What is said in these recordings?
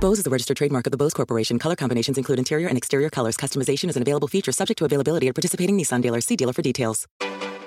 Bose is a registered trademark of the Bose Corporation. Color combinations include interior and exterior colors. Customization is an available feature subject to availability at participating Nissan dealers. See dealer for details.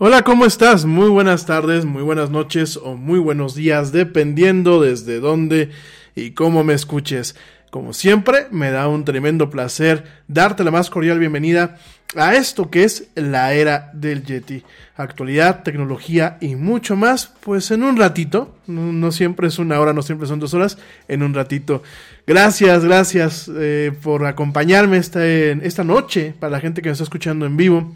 Hola, ¿cómo estás? Muy buenas tardes, muy buenas noches o muy buenos días, dependiendo desde dónde y cómo me escuches. Como siempre, me da un tremendo placer darte la más cordial bienvenida a esto que es la era del Yeti. Actualidad, tecnología y mucho más, pues en un ratito, no, siempre es una hora, no siempre son dos horas, en un ratito. Gracias, gracias eh, por acompañarme esta, esta noche, para la gente que me está escuchando en vivo.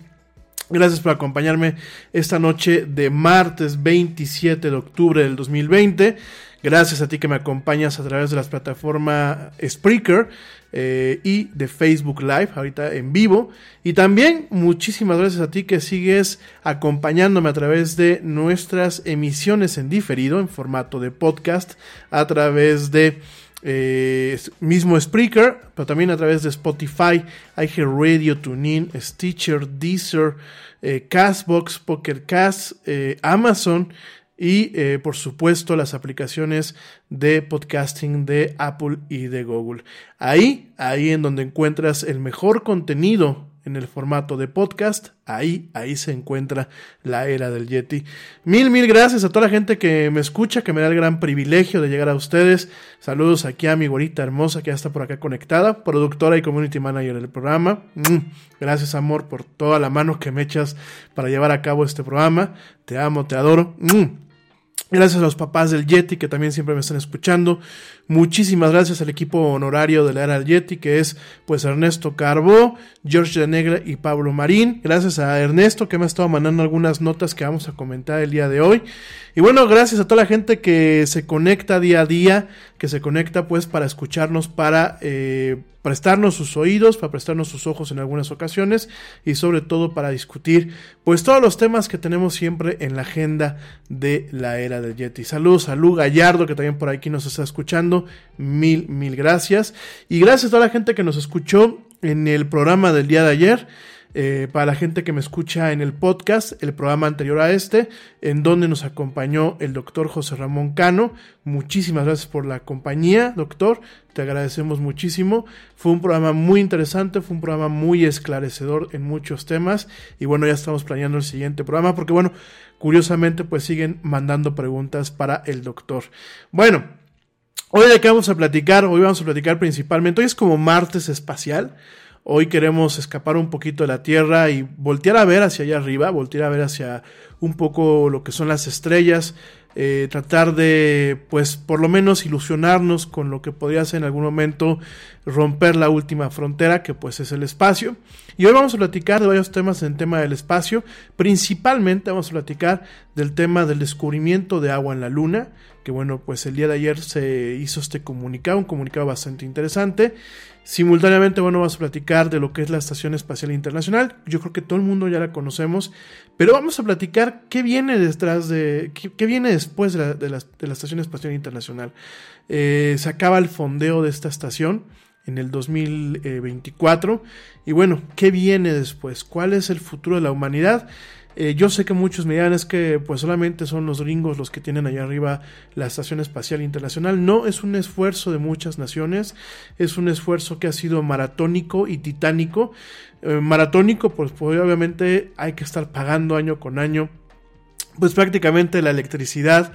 Gracias por acompañarme esta noche de martes 27 de octubre del 2020. Gracias a ti que me acompañas a través de las plataformas Spreaker eh, y de Facebook Live, ahorita en vivo. Y también muchísimas gracias a ti que sigues acompañándome a través de nuestras emisiones en diferido, en formato de podcast, a través de eh, mismo Spreaker, pero también a través de Spotify, iHeartRadio, TuneIn, Stitcher, Deezer, eh, Castbox, PokerCast, eh, Amazon y eh, por supuesto las aplicaciones de podcasting de Apple y de Google. Ahí, ahí en donde encuentras el mejor contenido en el formato de podcast. Ahí, ahí se encuentra la era del Yeti. Mil, mil gracias a toda la gente que me escucha, que me da el gran privilegio de llegar a ustedes. Saludos aquí a mi gorita hermosa que ya está por acá conectada, productora y community manager del programa. Mm, gracias, amor, por toda la mano que me echas para llevar a cabo este programa. Te amo, te adoro. Mm. Gracias a los papás del Yeti que también siempre me están escuchando. Muchísimas gracias al equipo honorario de la era del Yeti que es pues Ernesto Carbó, George de Negra y Pablo Marín. Gracias a Ernesto que me ha estado mandando algunas notas que vamos a comentar el día de hoy. Y bueno, gracias a toda la gente que se conecta día a día, que se conecta pues para escucharnos, para eh, prestarnos sus oídos, para prestarnos sus ojos en algunas ocasiones y sobre todo para discutir pues todos los temas que tenemos siempre en la agenda de la era del Yeti. Saludos a Lu Gallardo que también por aquí nos está escuchando. Mil, mil gracias. Y gracias a toda la gente que nos escuchó en el programa del día de ayer. Eh, para la gente que me escucha en el podcast, el programa anterior a este, en donde nos acompañó el doctor José Ramón Cano. Muchísimas gracias por la compañía, doctor. Te agradecemos muchísimo. Fue un programa muy interesante, fue un programa muy esclarecedor en muchos temas. Y bueno, ya estamos planeando el siguiente programa porque bueno, curiosamente pues siguen mandando preguntas para el doctor. Bueno, hoy de qué vamos a platicar, hoy vamos a platicar principalmente, hoy es como martes espacial. Hoy queremos escapar un poquito de la Tierra y voltear a ver hacia allá arriba, voltear a ver hacia un poco lo que son las estrellas, eh, tratar de, pues, por lo menos ilusionarnos con lo que podría ser en algún momento romper la última frontera, que pues es el espacio. Y hoy vamos a platicar de varios temas en el tema del espacio, principalmente vamos a platicar del tema del descubrimiento de agua en la Luna, que bueno, pues el día de ayer se hizo este comunicado, un comunicado bastante interesante. Simultáneamente, bueno, vamos a platicar de lo que es la Estación Espacial Internacional. Yo creo que todo el mundo ya la conocemos, pero vamos a platicar qué viene detrás de, qué, viene después de la, Estación Espacial Internacional. Eh, se acaba el fondeo de esta estación en el 2024 y bueno, ¿qué viene después? ¿Cuál es el futuro de la humanidad? Eh, yo sé que muchos me dirán es que pues solamente son los gringos los que tienen allá arriba la Estación Espacial Internacional. No, es un esfuerzo de muchas naciones, es un esfuerzo que ha sido maratónico y titánico. Eh, maratónico, pues, pues, obviamente hay que estar pagando año con año, pues prácticamente la electricidad,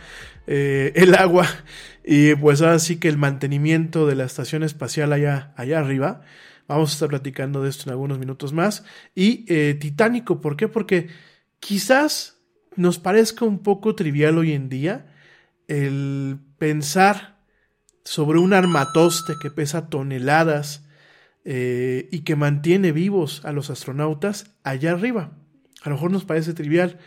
eh, el agua y pues ahora sí que el mantenimiento de la Estación Espacial allá, allá arriba. Vamos a estar platicando de esto en algunos minutos más. Y titánico, ¿por qué? Porque Quizás nos parezca un poco trivial hoy en día el pensar sobre un armatoste que pesa toneladas eh, y que mantiene vivos a los astronautas allá arriba. A lo mejor nos parece trivial,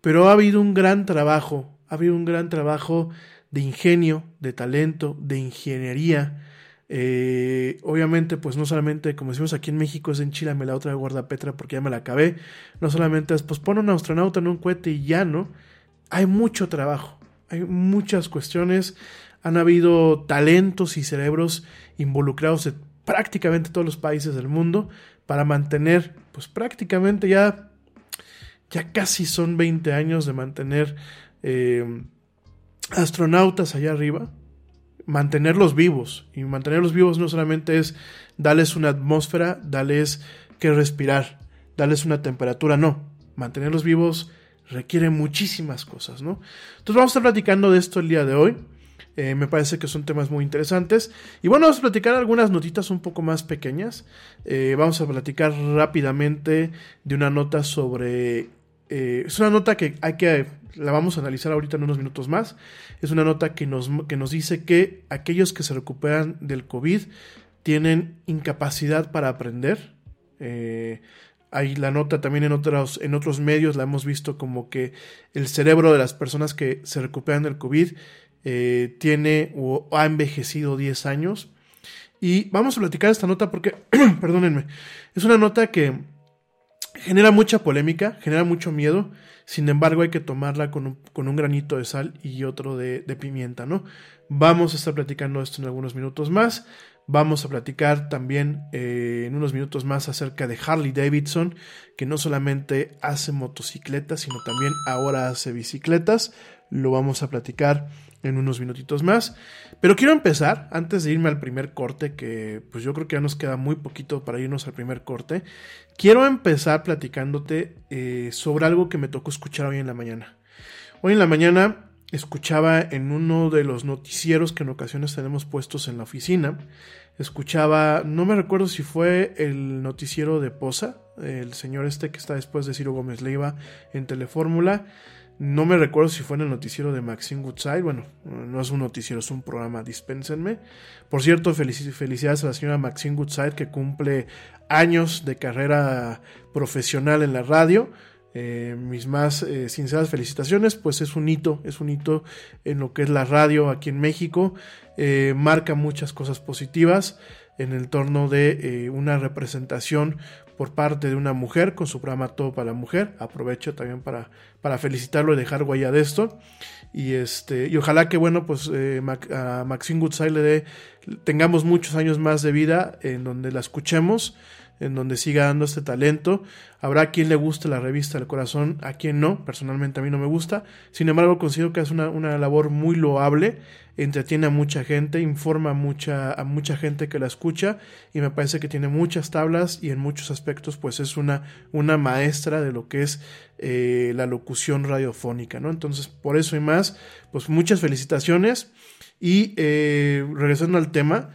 pero ha habido un gran trabajo, ha habido un gran trabajo de ingenio, de talento, de ingeniería, eh, obviamente, pues no solamente, como decimos aquí en México, es en Chile, me la otra guardapetra porque ya me la acabé. No solamente es, pues pone un astronauta en un cohete y ya, ¿no? Hay mucho trabajo, hay muchas cuestiones. Han habido talentos y cerebros involucrados en prácticamente todos los países del mundo para mantener, pues prácticamente ya, ya casi son 20 años de mantener eh, astronautas allá arriba mantenerlos vivos. Y mantenerlos vivos no solamente es darles una atmósfera, darles que respirar, darles una temperatura, no. Mantenerlos vivos requiere muchísimas cosas, ¿no? Entonces vamos a estar platicando de esto el día de hoy. Eh, me parece que son temas muy interesantes. Y bueno, vamos a platicar algunas notitas un poco más pequeñas. Eh, vamos a platicar rápidamente de una nota sobre... Eh, es una nota que hay que... La vamos a analizar ahorita en unos minutos más. Es una nota que nos, que nos dice que aquellos que se recuperan del COVID tienen incapacidad para aprender. Hay la nota también en otros, en otros medios, la hemos visto como que el cerebro de las personas que se recuperan del COVID eh, tiene o ha envejecido 10 años. Y vamos a platicar esta nota porque, perdónenme, es una nota que genera mucha polémica, genera mucho miedo, sin embargo hay que tomarla con un, granito de sal y otro de, pimienta, ¿no? Vamos a estar platicando esto en algunos minutos más. Vamos a platicar también eh, en unos minutos más acerca de Harley Davidson, que no solamente hace motocicletas, sino también ahora hace bicicletas. Lo vamos a platicar en unos minutitos más. Pero quiero empezar, antes de irme al primer corte, que pues yo creo que ya nos queda muy poquito para irnos al primer corte, quiero empezar platicándote eh, sobre algo que me tocó escuchar hoy en la mañana. Hoy en la mañana escuchaba en uno de los noticieros que en ocasiones tenemos puestos en la oficina, escuchaba, no me recuerdo si fue el noticiero de Poza, el señor este que está después de Ciro Gómez Leiva en Telefórmula, no me recuerdo si fue en el noticiero de Maxine Woodside. Bueno, no es un noticiero, es un programa, dispénsenme. Por cierto, felicidades a la señora Maxine Woodside que cumple años de carrera profesional en la radio. Eh, mis más eh, sinceras felicitaciones, pues es un hito, es un hito en lo que es la radio aquí en México, eh, marca muchas cosas positivas en el torno de una representación por parte de una mujer con su programa Todo para la Mujer. Aprovecho también para, para felicitarlo y dejar huella de esto. Y este, y ojalá que bueno, pues a Maxine Goodside le dé, tengamos muchos años más de vida en donde la escuchemos en donde siga dando este talento. Habrá quien le guste la revista del corazón, a quien no, personalmente a mí no me gusta. Sin embargo, considero que es una, labor muy loable, entretiene a mucha gente, informa a mucha, a mucha gente que la escucha y me parece que tiene muchas tablas y en muchos aspectos pues es una, una maestra de lo que es eh, la locución radiofónica, ¿no? Entonces, por eso y más, pues muchas felicitaciones y eh, regresando al tema,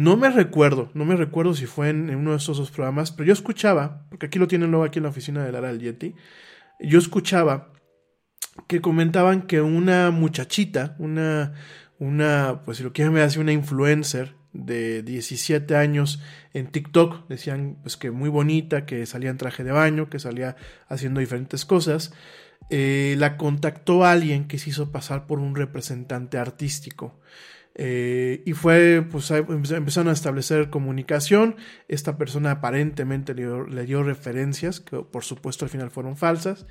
no me recuerdo, no me recuerdo si fue en, uno de esos dos programas, pero yo escuchaba, porque aquí lo tienen luego aquí en la oficina de Lara del Yeti, yo escuchaba que comentaban que una muchachita, una, una, pues si lo quieren me hace una influencer de 17 años en TikTok, decían pues que muy bonita, que salía en traje de baño, que salía haciendo diferentes cosas, eh, la contactó alguien que se hizo pasar por un representante artístico. Eh, y fue, pues empezaron a establecer comunicación. Esta persona aparentemente le dio, referencias, que por supuesto al final fueron falsas.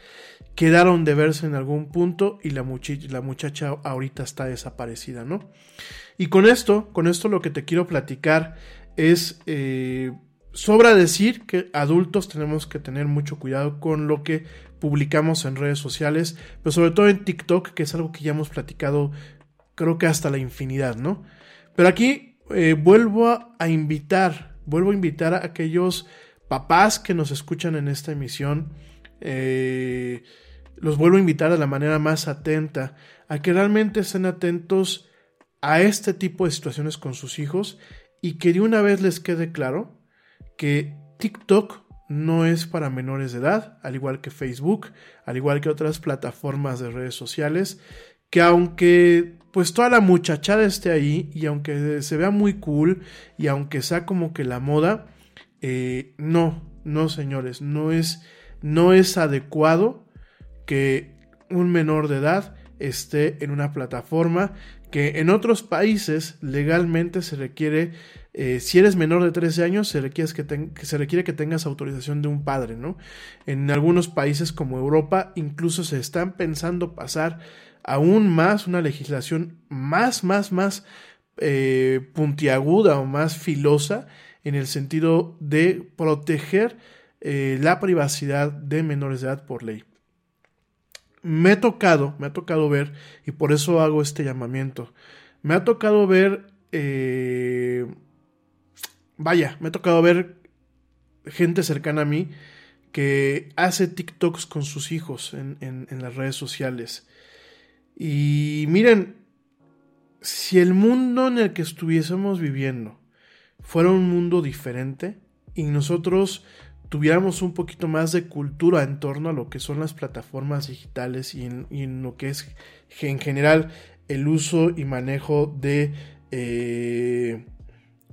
Quedaron de verse en algún punto y la, la muchacha ahorita está desaparecida, ¿no? Y con esto, con esto lo que te quiero platicar es, eh, sobra decir que adultos tenemos que tener mucho cuidado con lo que publicamos en redes sociales, pero sobre todo en TikTok, que es algo que ya hemos platicado creo que hasta la infinidad, ¿no? Pero aquí eh, vuelvo a, invitar, vuelvo a invitar a aquellos papás que nos escuchan en esta emisión, eh, los vuelvo a invitar de la manera más atenta, a que realmente estén atentos a este tipo de situaciones con sus hijos y que de una vez les quede claro que TikTok no es para menores de edad, al igual que Facebook, al igual que otras plataformas de redes sociales, que aunque pues toda la muchachada esté ahí y aunque se vea muy cool y aunque sea como que la moda, eh, no, no señores, no es, no es adecuado que un menor de edad esté en una plataforma que en otros países legalmente se requiere, eh, si eres menor de 13 años, se requiere que, se requiere que tengas autorización de un padre, ¿no? En algunos países como Europa incluso se están pensando pasar aún más una legislación más, más, más eh, puntiaguda o más filosa en el sentido de proteger eh, la privacidad de menores de edad por ley. Me ha tocado, me ha tocado ver, y por eso hago este llamamiento, me ha tocado ver, eh, vaya, me ha tocado ver gente cercana a mí que hace TikToks con sus hijos en, en las redes sociales. Y miren, si el mundo en el que estuviésemos viviendo fuera un mundo diferente y nosotros tuviéramos un poquito más de cultura en torno a lo que son las plataformas digitales y en, lo que es en general el uso y manejo de eh,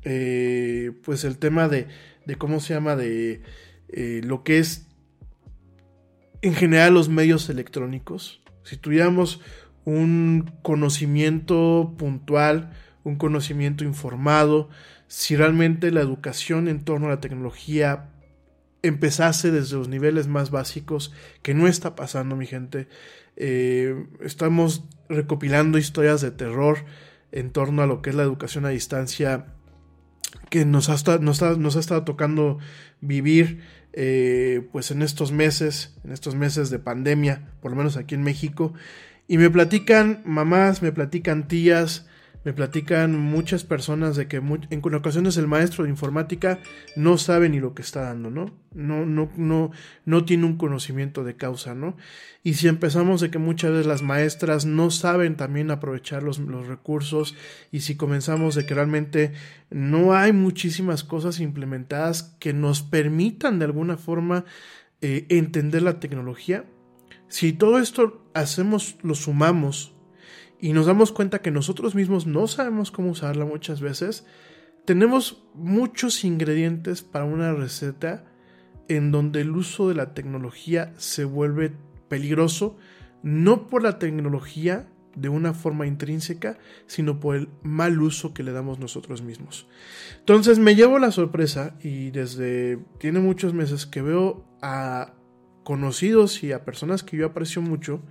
eh, pues el tema de, de, cómo se llama de eh, lo que es en general los medios electrónicos. Si tuviéramos un conocimiento puntual un conocimiento informado si realmente la educación en torno a la tecnología empezase desde los niveles más básicos, que no está pasando, mi gente. Eh, estamos recopilando historias de terror en torno a lo que es la educación a distancia que nos ha, nos nos ha estado tocando vivir eh, pues en estos meses, en estos meses de pandemia, por lo menos aquí en México. Y me platican mamás, me platican tías, me platican muchas personas de que en ocasiones el maestro de informática no sabe ni lo que está dando, ¿no? No, no, no, no tiene un conocimiento de causa, ¿no? Y si empezamos de que muchas veces las maestras no saben también aprovechar los, recursos y si comenzamos de que realmente no hay muchísimas cosas implementadas que nos permitan de alguna forma eh, entender la tecnología, si todo esto hacemos, lo sumamos y nos damos cuenta que nosotros mismos no sabemos cómo usarla muchas veces, tenemos muchos ingredientes para una receta en donde el uso de la tecnología se vuelve peligroso, no por la tecnología de una forma intrínseca, sino por el mal uso que le damos nosotros mismos. Entonces me llevo la sorpresa y desde tiene muchos meses que veo a conocidos y a personas que yo aprecio mucho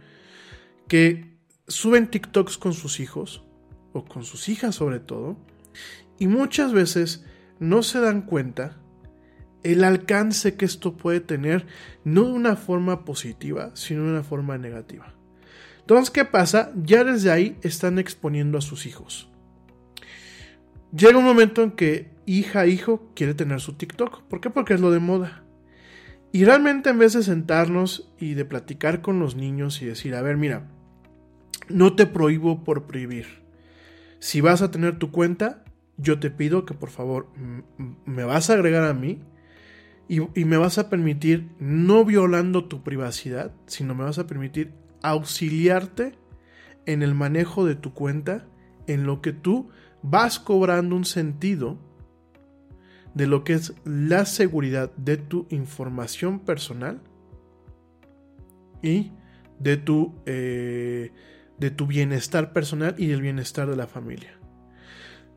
que suben TikToks con sus hijos, o con sus hijas sobre todo, y muchas veces no se dan cuenta el alcance que esto puede tener, no de una forma positiva, sino de una forma negativa. Entonces, ¿qué pasa? Ya desde ahí están exponiendo a sus hijos. Llega un momento en que hija, hijo quiere tener su TikTok. ¿Por qué? Porque es lo de moda. Y realmente en vez de sentarnos y de platicar con los niños y decir, a ver, mira, no te prohíbo por prohibir. Si vas a tener tu cuenta, yo te pido que por favor me vas a agregar a mí y, me vas a permitir, no violando tu privacidad, sino me vas a permitir auxiliarte en el manejo de tu cuenta, en lo que tú vas cobrando un sentido de lo que es la seguridad de tu información personal y de tu eh, de tu bienestar personal y del bienestar de la familia.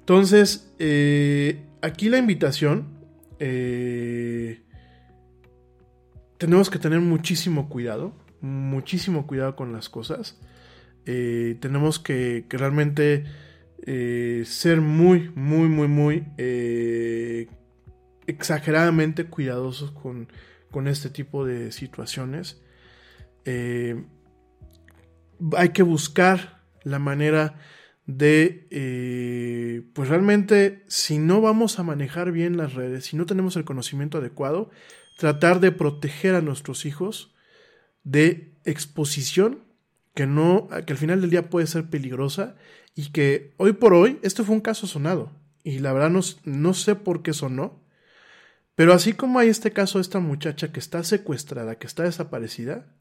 Entonces, eh, aquí la invitación, eh, tenemos que tener muchísimo cuidado, muchísimo cuidado con las cosas. Tenemos que, realmente ser muy, muy, muy, muy exageradamente cuidadosos con, con, este tipo de situaciones. Hay que buscar la manera de, eh, pues realmente, si no vamos a manejar bien las redes, si no tenemos el conocimiento adecuado, tratar de proteger a nuestros hijos de exposición que no, que al final del día puede ser peligrosa y que hoy por hoy, esto fue un caso sonado y la verdad no, no sé por qué sonó, pero así como hay este caso de esta muchacha que está secuestrada, que está desaparecida,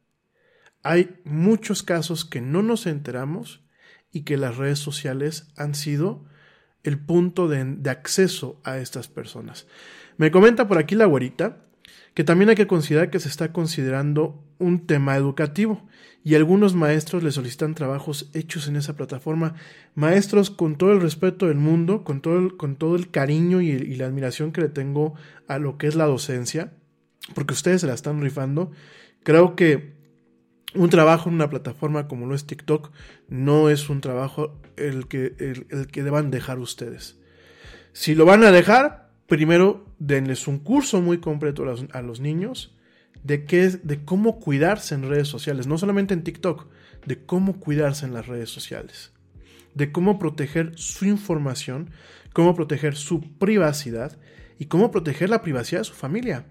hay muchos casos que no nos enteramos y que las redes sociales han sido el punto de, acceso a estas personas. Me comenta por aquí la güerita que también hay que considerar que se está considerando un tema educativo y algunos maestros le solicitan trabajos hechos en esa plataforma. Maestros con todo el respeto del mundo, con todo el, con todo el cariño y, la admiración que le tengo a lo que es la docencia, porque ustedes se la están rifando. Creo que un trabajo en una plataforma como lo es TikTok no es un trabajo el que, el, que deban dejar ustedes. Si lo van a dejar, primero denles un curso muy completo a los, niños de, qué, de cómo cuidarse en redes sociales, no solamente en TikTok, de cómo cuidarse en las redes sociales, de cómo proteger su información, cómo proteger su privacidad y cómo proteger la privacidad de su familia.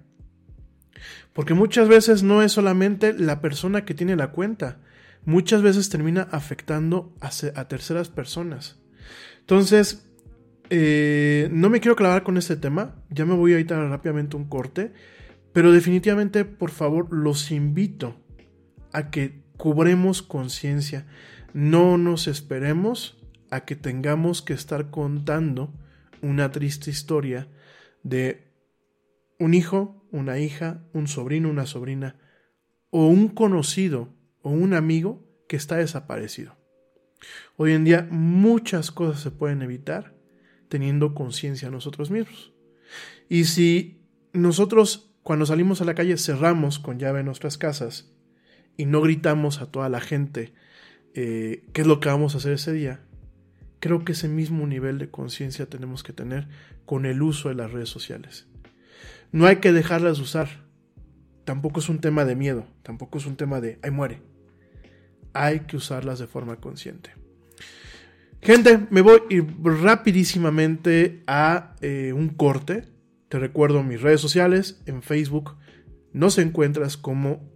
Porque muchas veces no es solamente la persona que tiene la cuenta, muchas veces termina afectando a, a terceras personas. Entonces, eh, no me quiero clavar con este tema, ya me voy a ir rápidamente un corte, pero definitivamente, por favor, los invito a que cubremos conciencia, no nos esperemos a que tengamos que estar contando una triste historia de un hijo, una hija, un sobrino, una sobrina, o un conocido o un amigo que está desaparecido. Hoy en día muchas cosas se pueden evitar teniendo conciencia nosotros mismos. Y si nosotros cuando salimos a la calle cerramos con llave nuestras casas y no gritamos a toda la gente eh, qué es lo que vamos a hacer ese día, creo que ese mismo nivel de conciencia tenemos que tener con el uso de las redes sociales. No hay que dejarlas de usar. Tampoco es un tema de miedo, tampoco es un tema de, ay muere. Hay que usarlas de forma consciente. Gente, me voy rapidísimamente a eh, un corte. Te recuerdo mis redes sociales. En Facebook nos encuentras como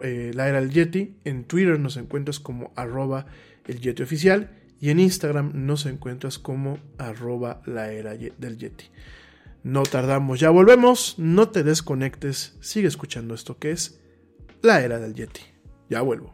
eh, la era del Yeti. En Twitter nos encuentras como arroba el Yeti oficial. Y en Instagram nos encuentras como arroba la era del Yeti. No tardamos, ya volvemos. No te desconectes. Sigue escuchando esto que es la era del Yeti. Ya vuelvo.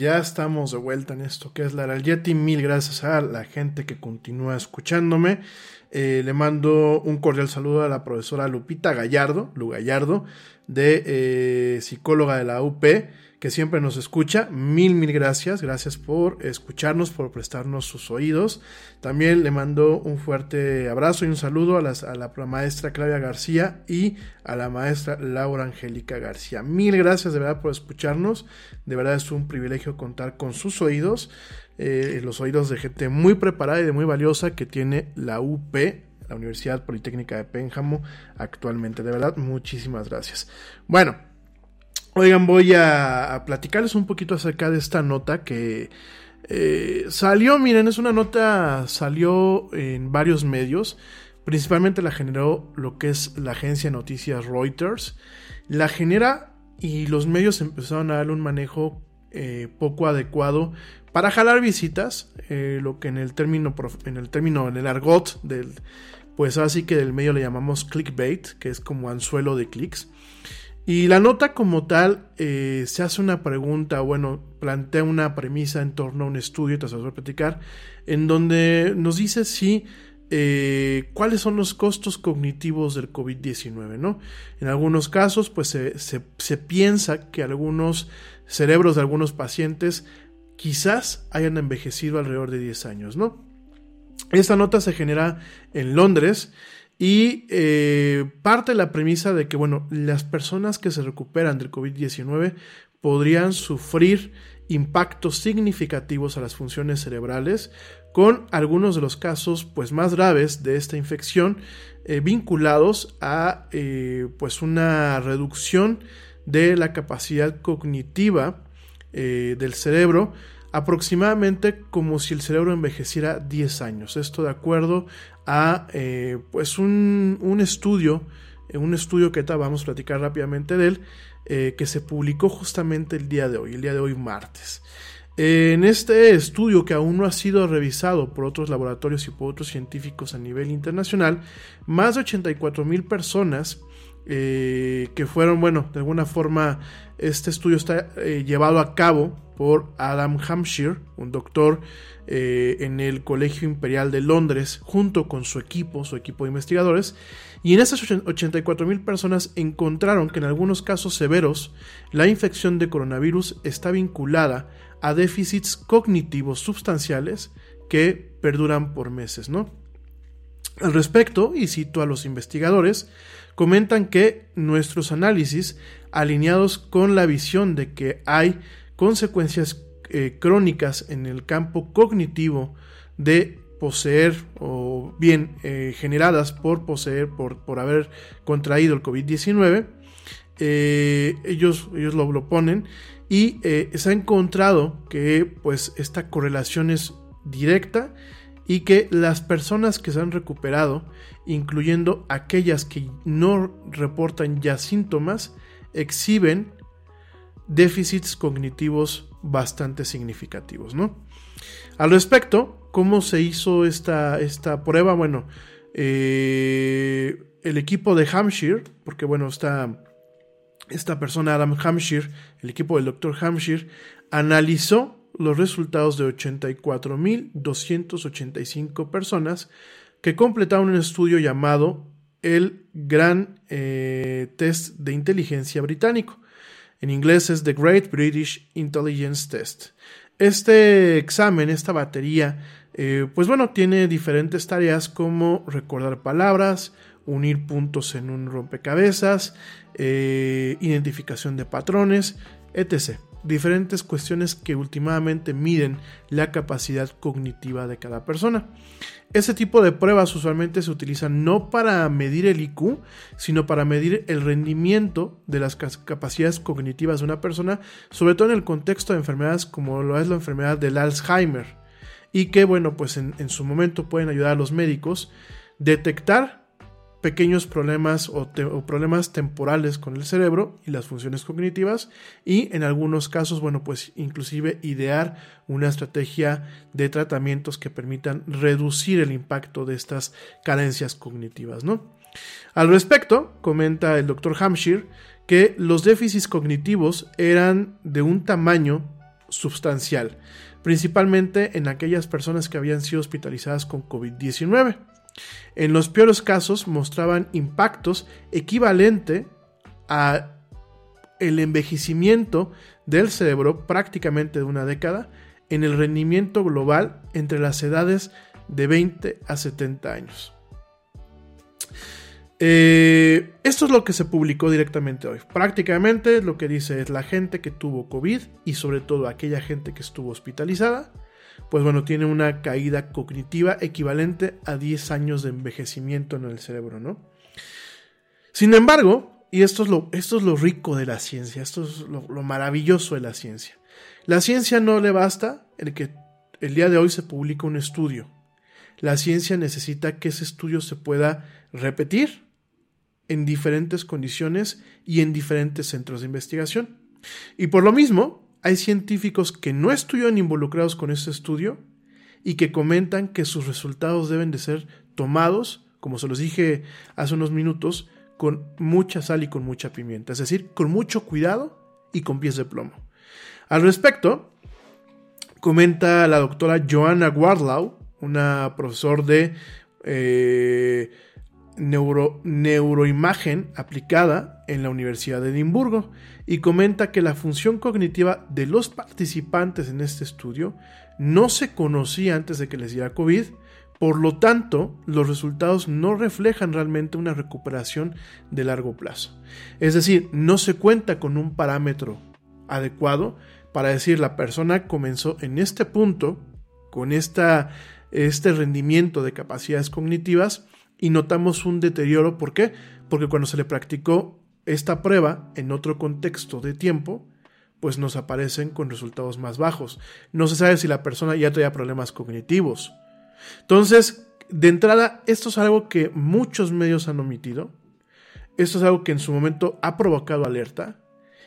Ya estamos de vuelta en esto que es la Yeti. Mil gracias a la gente que continúa escuchándome. Eh, le mando un cordial saludo a la profesora Lupita Gallardo, Lu Gallardo, de eh, psicóloga de la UP, que siempre nos escucha. Mil, mil gracias. Gracias por escucharnos, por prestarnos sus oídos. También le mando un fuerte abrazo y un saludo a, la maestra Claudia García y a la maestra Laura Angélica García. Mil gracias de verdad por escucharnos. De verdad es un privilegio contar con sus oídos. Eh, los oídos de gente muy preparada y de muy valiosa que tiene la UP, la Universidad Politécnica de Pénjamo, actualmente. De verdad, muchísimas gracias. Bueno, oigan, voy a, platicarles un poquito acerca de esta nota que eh, salió, miren, es una nota, salió en varios medios. Principalmente la generó lo que es la agencia de noticias Reuters. La genera y los medios empezaron a darle un manejo eh, poco adecuado para jalar visitas, eh, lo que en el término, en el término, en el argot del, pues así que del medio le llamamos clickbait, que es como anzuelo de clics. Y la nota como tal eh, se hace una pregunta, bueno, plantea una premisa en torno a un estudio, te voy a platicar, en donde nos dice si eh, cuáles son los costos cognitivos del COVID-19, ¿no? En algunos casos, pues se, se, piensa que algunos cerebros de algunos pacientes quizás hayan envejecido alrededor de 10 años, ¿no? Esta nota se genera en Londres y eh, parte de la premisa de que, bueno, las personas que se recuperan del COVID-19 podrían sufrir impactos significativos a las funciones cerebrales, con algunos de los casos pues, más graves de esta infección eh, vinculados a eh, pues una reducción de la capacidad cognitiva del cerebro aproximadamente como si el cerebro envejeciera 10 años. Esto de acuerdo a eh, pues un, un, estudio, eh, un estudio que vamos a platicar rápidamente de él, que se publicó justamente el día de hoy, el día de hoy martes. En este estudio que aún no ha sido revisado por otros laboratorios y por otros científicos a nivel internacional, más de 84 mil personas que fueron, bueno, de alguna forma este estudio está eh, llevado a cabo por Adam Hampshire, un doctor eh, en el Colegio Imperial de Londres, junto con su equipo, su equipo de investigadores. Y en esas 84 mil personas encontraron que en algunos casos severos la infección de coronavirus está vinculada a déficits cognitivos sustanciales que perduran por meses. Al respecto, y cito a los investigadores, comentan que nuestros análisis alineados con la visión de que hay consecuencias eh, crónicas en el campo cognitivo de poseer o bien eh, generadas por poseer, por, por haber contraído el COVID-19. Eh, ellos, ellos lo, lo, ponen y se ha encontrado que pues esta correlación es directa y que las personas que se han recuperado, incluyendo aquellas que no reportan ya síntomas, exhiben déficits cognitivos bastante significativos, ¿no? Al respecto, ¿cómo se hizo esta, esta prueba? Bueno, eh, el equipo de Hampshire, porque bueno, esta, esta persona, Adam Hampshire, el equipo del doctor Hampshire, analizó los resultados de 84.285 personas que completaron un estudio llamado el Gran eh, Test de Inteligencia Británico. En inglés es The Great British Intelligence Test. Este examen, esta batería, eh, pues bueno, tiene diferentes tareas como recordar palabras, unir puntos en un rompecabezas, eh, identificación de patrones, etc. diferentes cuestiones que últimamente miden la capacidad cognitiva de cada persona. Este tipo de pruebas usualmente se utilizan no para medir el IQ, sino para medir el rendimiento de las capacidades cognitivas de una persona, sobre todo en el contexto de enfermedades como lo es la enfermedad del Alzheimer, y que, bueno, pues en, en su momento pueden ayudar a los médicos detectar pequeños problemas o, problemas temporales con el cerebro y las funciones cognitivas y en algunos casos, bueno, pues inclusive idear una estrategia de tratamientos que permitan reducir el impacto de estas carencias cognitivas, ¿no? Al respecto, comenta el doctor Hampshire que los déficits cognitivos eran de un tamaño sustancial, principalmente en aquellas personas que habían sido hospitalizadas con COVID-19. En los peores casos mostraban impactos equivalente a el envejecimiento del cerebro prácticamente de una década en el rendimiento global entre las edades de 20 a 70 años. Eh, esto es lo que se publicó directamente hoy. Prácticamente lo que dice es la gente que tuvo COVID y sobre todo aquella gente que estuvo hospitalizada pues bueno, tiene una caída cognitiva equivalente a 10 años de envejecimiento en el cerebro, ¿no? Sin embargo, y esto es lo, esto es lo rico de la ciencia, esto es lo, lo maravilloso de la ciencia. La ciencia no le basta el que el día de hoy se publica un estudio. La ciencia necesita que ese estudio se pueda repetir en diferentes condiciones y en diferentes centros de investigación. Y por lo mismo, hay científicos que no estuvieron involucrados con este estudio y que comentan que sus resultados deben de ser tomados, como se los dije hace unos minutos, con mucha sal y con mucha pimienta, es decir, con mucho cuidado y con pies de plomo. Al respecto, comenta la doctora Joanna Wardlow, una profesor de eh, neuro, neuroimagen aplicada en la Universidad de Edimburgo y comenta que la función cognitiva de los participantes en este estudio no se conocía antes de que les diera COVID, por lo tanto, los resultados no reflejan realmente una recuperación de largo plazo. Es decir, no se cuenta con un parámetro adecuado para decir la persona comenzó en este punto, con esta, este rendimiento de capacidades cognitivas, y notamos un deterioro. ¿Por qué? Porque cuando se le practicó esta prueba en otro contexto de tiempo, pues nos aparecen con resultados más bajos. No se sabe si la persona ya traía problemas cognitivos. Entonces, de entrada, esto es algo que muchos medios han omitido. Esto es algo que en su momento ha provocado alerta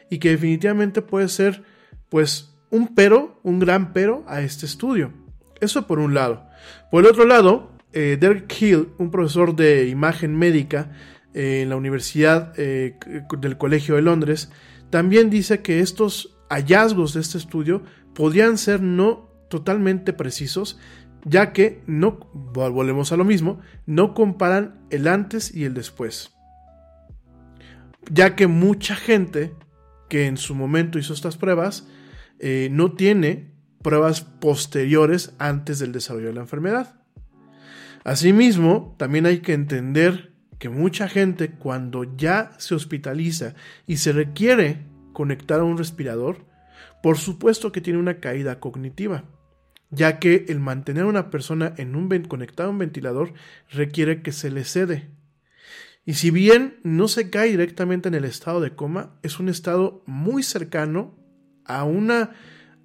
y que definitivamente puede ser, pues, un pero, un gran pero a este estudio. Eso por un lado. Por el otro lado, eh, Derek Hill, un profesor de imagen médica en la Universidad eh, del Colegio de Londres, también dice que estos hallazgos de este estudio podrían ser no totalmente precisos, ya que no, volvemos a lo mismo, no comparan el antes y el después. Ya que mucha gente que en su momento hizo estas pruebas no tiene pruebas posteriores antes del desarrollo de la enfermedad. Asimismo, también hay que entender que mucha gente cuando ya se hospitaliza y se requiere conectar a un respirador, por supuesto que tiene una caída cognitiva, ya que el mantener a una persona en un conectada a un ventilador requiere que se le cede. Y si bien no se cae directamente en el estado de coma, es un estado muy cercano a, una,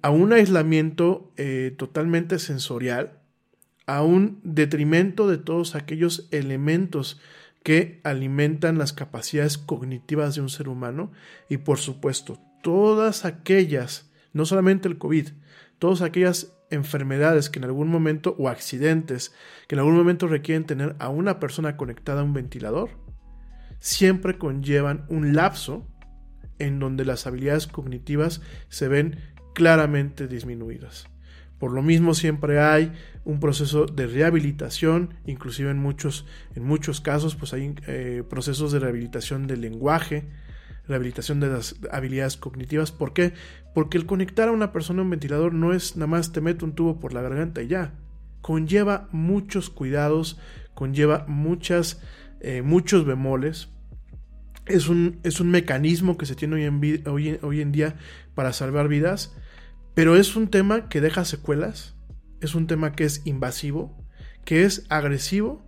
a un aislamiento eh, totalmente sensorial a un detrimento de todos aquellos elementos que alimentan las capacidades cognitivas de un ser humano y por supuesto todas aquellas, no solamente el COVID, todas aquellas enfermedades que en algún momento o accidentes que en algún momento requieren tener a una persona conectada a un ventilador, siempre conllevan un lapso en donde las habilidades cognitivas se ven claramente disminuidas. Por lo mismo siempre hay un proceso de rehabilitación, inclusive en muchos, en muchos casos pues hay eh, procesos de rehabilitación del lenguaje, rehabilitación de las habilidades cognitivas. ¿Por qué? Porque el conectar a una persona a un ventilador no es nada más te meto un tubo por la garganta y ya. Conlleva muchos cuidados, conlleva muchas, eh, muchos bemoles. es un, es un mecanismo que se tiene hoy en, hoy, hoy en día para salvar vidas, pero es un tema que deja secuelas, es un tema que es invasivo, que es agresivo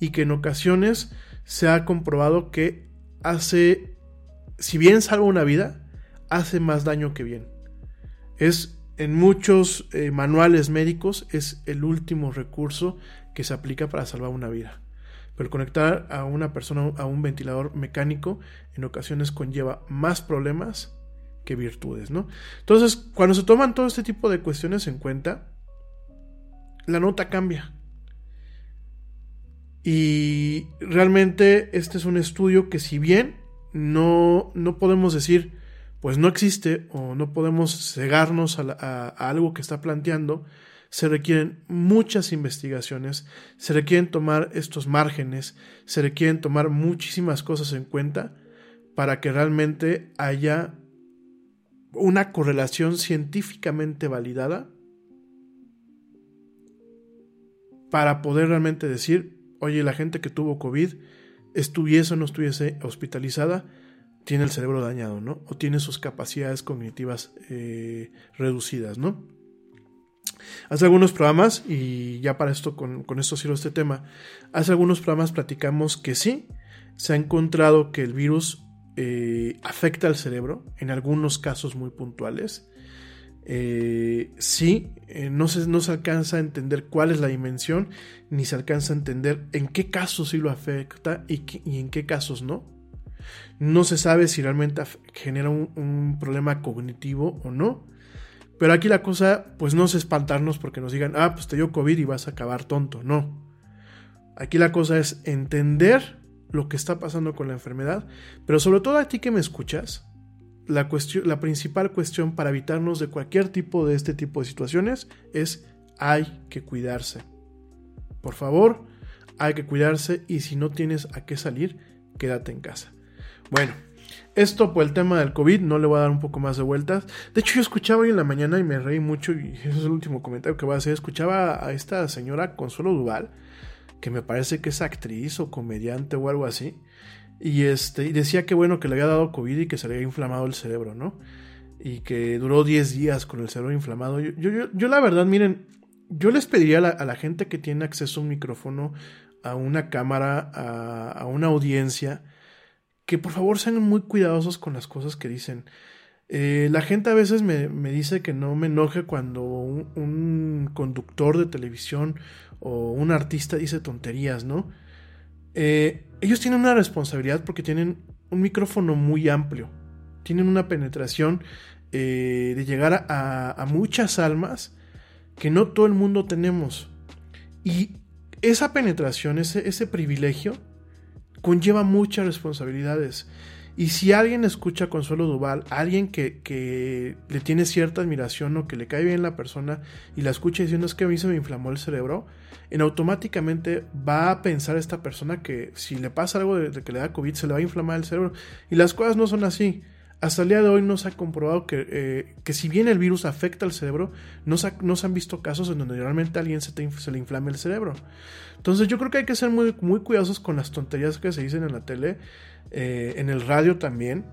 y que en ocasiones se ha comprobado que hace, si bien salva una vida, hace más daño que bien. Es en muchos eh, manuales médicos es el último recurso que se aplica para salvar una vida. Pero conectar a una persona a un ventilador mecánico en ocasiones conlleva más problemas que virtudes, ¿no? Entonces, cuando se toman todo este tipo de cuestiones en cuenta, la nota cambia. Y realmente este es un estudio que si bien no, no podemos decir, pues no existe o no podemos cegarnos a, algo que está planteando, se requieren muchas investigaciones, se requieren tomar estos márgenes, se requieren tomar muchísimas cosas en cuenta para que realmente haya una correlación científicamente validada para poder realmente decir, oye, la gente que tuvo COVID, estuviese o no estuviese hospitalizada, tiene el cerebro dañado, ¿no? O tiene sus capacidades cognitivas eh, reducidas, ¿no? Hace algunos programas, y ya para esto, con, con esto cierro este tema, hace algunos programas platicamos que sí, se ha encontrado que el virus eh, afecta al cerebro, en algunos casos muy puntuales. Eh, sí, no, se, no se alcanza a entender cuál es la dimensión, ni se alcanza a entender en qué casos sí lo afecta y, y en qué casos no. No se sabe si realmente genera un, problema cognitivo o no. Pero aquí la cosa, pues no es espantarnos porque nos digan, ah, pues te dio COVID y vas a acabar tonto. No. Aquí la cosa es entender lo que está pasando con la enfermedad, pero sobre todo a ti que me escuchas, la, principal cuestión para evitarnos de cualquier tipo de este tipo de situaciones es hay que cuidarse. Por favor, hay que cuidarse y si no tienes a qué salir, quédate en casa. Bueno, esto por el tema del COVID, no le voy a dar un poco más de vueltas. De hecho, yo escuchaba hoy en la mañana y me reí mucho, y ese es el último comentario que voy a hacer. Escuchaba a esta señora Consuelo Duval, que me parece que es actriz o comediante o algo así. Y, este, decía que bueno, que le había dado COVID y que se le había inflamado el cerebro, ¿no? Y que duró 10 días con el cerebro inflamado. Yo, yo, yo, la verdad, miren, yo les pediría a la, gente que tiene acceso a un micrófono, a una cámara, a, una audiencia, que por favor sean muy cuidadosos con las cosas que dicen. Eh, la gente a veces me, dice que no me enoje cuando un, conductor de televisión o un artista dice tonterías, ¿no? Eh, ellos tienen una responsabilidad porque tienen un micrófono muy amplio, tienen una penetración eh, de llegar a, muchas almas que no todo el mundo tenemos. Y esa penetración, ese, ese privilegio, conlleva muchas responsabilidades. Y si alguien escucha a Consuelo Duval, alguien que, le tiene cierta admiración o que le cae bien la persona y la escucha diciendo es que a mí se me inflamó el cerebro, en automáticamente va a pensar esta persona que si le pasa algo de, que le da COVID se le va a inflamar el cerebro. Y las cosas no son así. Hasta el día de hoy no se ha comprobado que, eh, que si bien el virus afecta al cerebro, no se, no se han visto casos en donde realmente a alguien se, se le inflame el cerebro. Entonces yo creo que hay que ser muy, muy cuidadosos con las tonterías que se dicen en la tele, eh, en el radio también.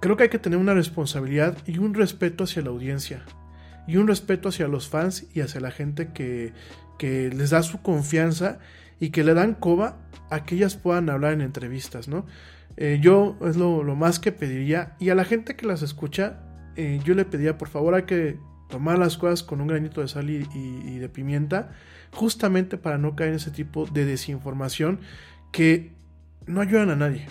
Creo que hay que tener una responsabilidad y un respeto hacia la audiencia. Y un respeto hacia los fans y hacia la gente que, les da su confianza y que le dan coba a que ellas puedan hablar en entrevistas, ¿no? Eh, yo es lo, más que pediría. Y a la gente que las escucha, eh, yo le pediría, por favor, hay que tomar las cosas con un granito de sal y de pimienta justamente para no caer en ese tipo de desinformación que no ayudan a nadie.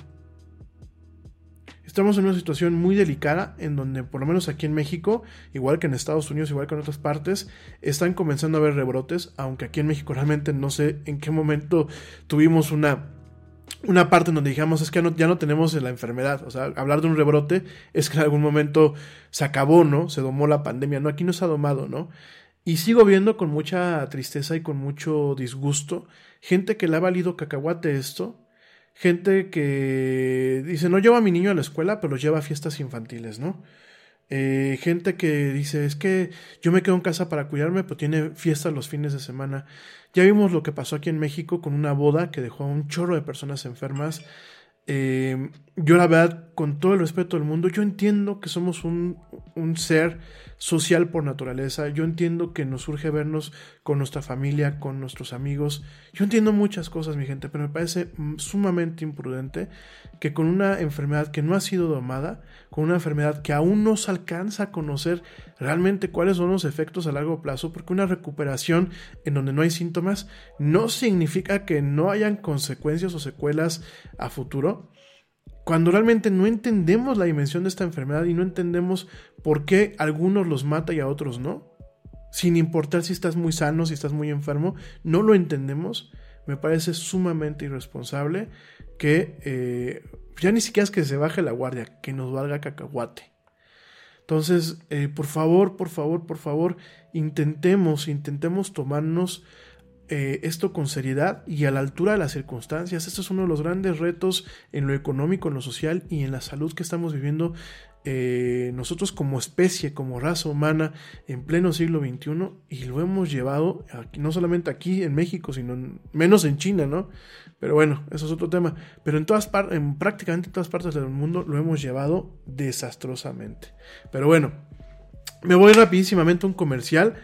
Estamos en una situación muy delicada en donde, por lo menos aquí en México, igual que en Estados Unidos, igual que en otras partes, están comenzando a haber rebrotes, aunque aquí en México realmente no sé en qué momento tuvimos una, una parte en donde dijamos es que ya no tenemos la enfermedad, o sea, hablar de un rebrote es que en algún momento se acabó, ¿no? Se domó la pandemia, no, aquí no se ha domado, ¿no? Y sigo viendo con mucha tristeza y con mucho disgusto gente que le ha valido cacahuate esto, gente que dice no lleva a mi niño a la escuela, pero lleva a fiestas infantiles, ¿no? Eh, gente que dice es que yo me quedo en casa para cuidarme, pero tiene fiestas los fines de semana. Ya vimos lo que pasó aquí en México con una boda que dejó a un chorro de personas enfermas. Eh, yo la verdad, con todo el respeto del mundo, yo entiendo que somos un, un, ser social por naturaleza, yo entiendo que nos surge vernos con nuestra familia, con nuestros amigos, yo entiendo muchas cosas, mi gente, pero me parece sumamente imprudente que con una enfermedad que no ha sido domada, con una enfermedad que aún no se alcanza a conocer realmente cuáles son los efectos a largo plazo, porque una recuperación en donde no hay síntomas no significa que no hayan consecuencias o secuelas a futuro, cuando realmente no entendemos la dimensión de esta enfermedad y no entendemos por qué algunos los mata y a otros no, sin importar si estás muy sano, si estás muy enfermo, no lo entendemos, me parece sumamente irresponsable que eh, ya ni siquiera es que se baje la guardia, que nos valga cacahuate. Entonces, eh, por favor, por favor, por favor, intentemos, intentemos tomarnos eh, esto con seriedad y a la altura de las circunstancias. Esto es uno de los grandes retos en lo económico, en lo social y en la salud que estamos viviendo eh, nosotros como especie, como raza humana en pleno siglo XXI y lo hemos llevado no solamente aquí en México, sino menos en China, ¿no? Pero bueno, eso es otro tema. Pero en todas partes, en prácticamente todas partes del mundo lo hemos llevado desastrosamente. Pero bueno, me voy rapidísimamente a un comercial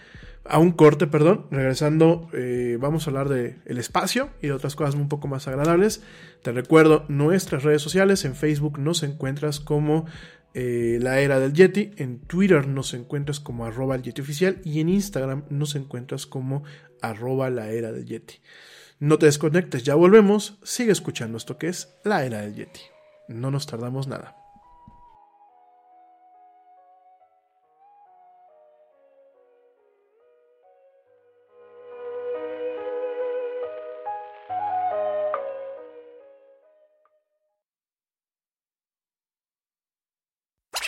a un corte, perdón. Regresando, eh, vamos a hablar de el espacio y de otras cosas un poco más agradables. Te recuerdo nuestras redes sociales. En Facebook nos encuentras como eh, la era del Yeti. En Twitter nos encuentras como arroba el Yeti oficial. Y en Instagram nos encuentras como arroba la era del Yeti. No te desconectes, ya volvemos. Sigue escuchando esto que es la era del Yeti. No nos tardamos nada.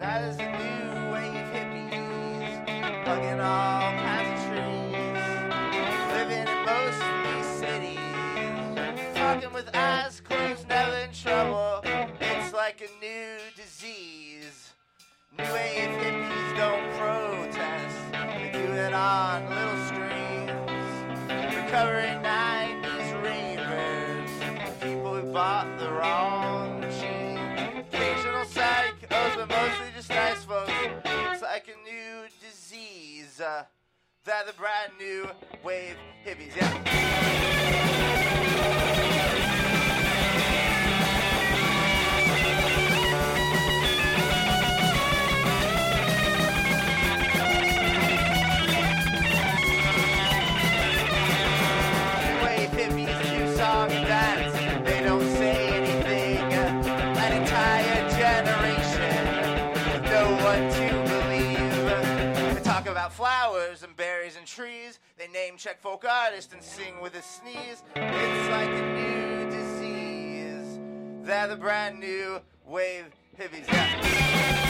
That is the new wave hippies, hugging all kinds of trees, living in most of these cities, talking with eyes closed, never in trouble. It's like a new disease. New wave hippies don't protest, they do it on little screens. Recovering 90s ravers, people who bought the wrong but mostly just nice folks. It's like a new disease. Uh, that the brand new wave hippies, yeah. Trees. They name check folk artists and sing with a sneeze. It's like a new disease. They're the brand new wave hippies. Yeah.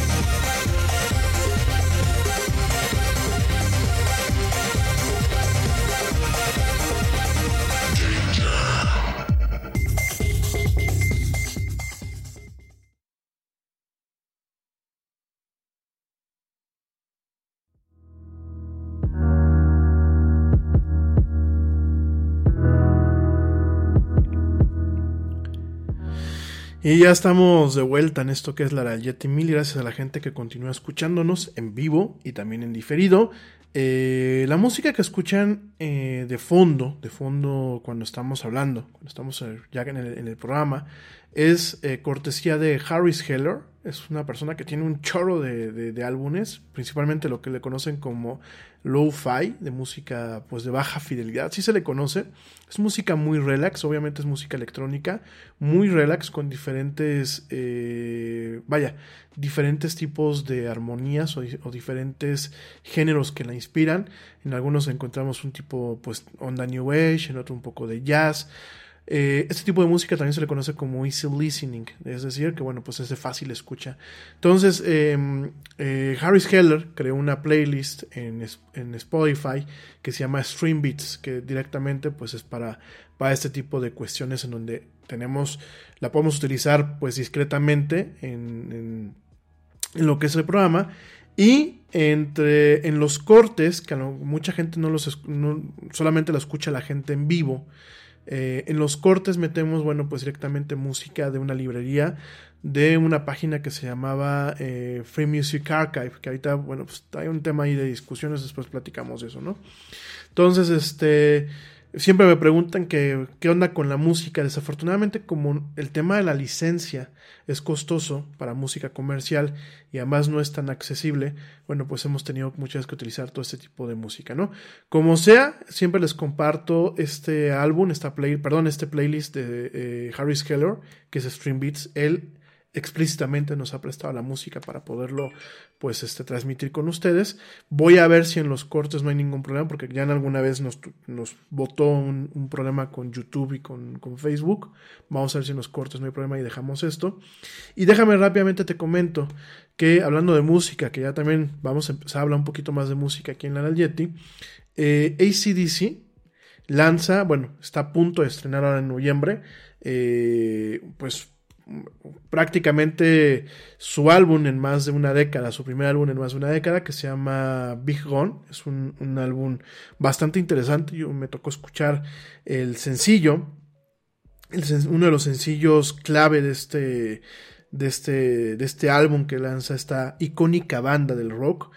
Y ya estamos de vuelta en esto que es la Yeti. Mil gracias a la gente que continúa escuchándonos en vivo y también en diferido. Eh, la música que escuchan eh, de fondo, de fondo cuando estamos hablando, cuando estamos eh, ya en el, en el programa, es eh, cortesía de Harris Heller. Es una persona que tiene un chorro de, de, álbumes, principalmente lo que le conocen como low-fi, de música pues de baja fidelidad. Sí se le conoce. Es música muy relax, obviamente es música electrónica, muy relax con diferentes, eh, vaya, diferentes tipos de armonías o, o, diferentes géneros que la inspiran. En algunos encontramos un tipo pues onda New Age, en otro un poco de jazz. Eh, este tipo de música también se le conoce como easy listening, es decir, que bueno, pues es de fácil escucha. Entonces, eh, eh, Harris Heller creó una playlist en, en, Spotify que se llama Stream Beats, que directamente pues es para, para este tipo de cuestiones en donde tenemos, la podemos utilizar pues discretamente en, en, lo que es el programa y entre en los cortes, que mucha gente no los no, solamente lo escucha la gente en vivo. Eh, en los cortes metemos, bueno, pues directamente música de una librería de una página que se llamaba eh, Free Music Archive, que ahorita, bueno, pues hay un tema ahí de discusiones, después platicamos de eso, ¿no? Entonces, este, siempre me preguntan que, qué onda con la música. Desafortunadamente, como el tema de la licencia es costoso para música comercial y además no es tan accesible, bueno, pues hemos tenido muchas que utilizar todo este tipo de música, ¿no? Como sea, siempre les comparto este álbum, esta play, perdón, este playlist de eh, Harris Keller, que es Stream Beats. Él explícitamente nos ha prestado la música para poderlo pues este transmitir con ustedes. Voy a ver si en los cortes no hay ningún problema porque ya en alguna vez nos, nos votó un, un, problema con YouTube y con, con, Facebook. Vamos a ver si en los cortes no hay problema y dejamos esto. Y déjame rápidamente te comento que hablando de música que ya también vamos a empezar a hablar un poquito más de música aquí en la Yeti eh, ACDC lanza bueno está a punto de estrenar ahora en noviembre eh, pues prácticamente su álbum en más de una década, su primer álbum en más de una década, que se llama Big Gone. Es un, un álbum bastante interesante. Yo me tocó escuchar el sencillo, uno de los sencillos clave de este, de este, de este álbum que lanza esta icónica banda del rock.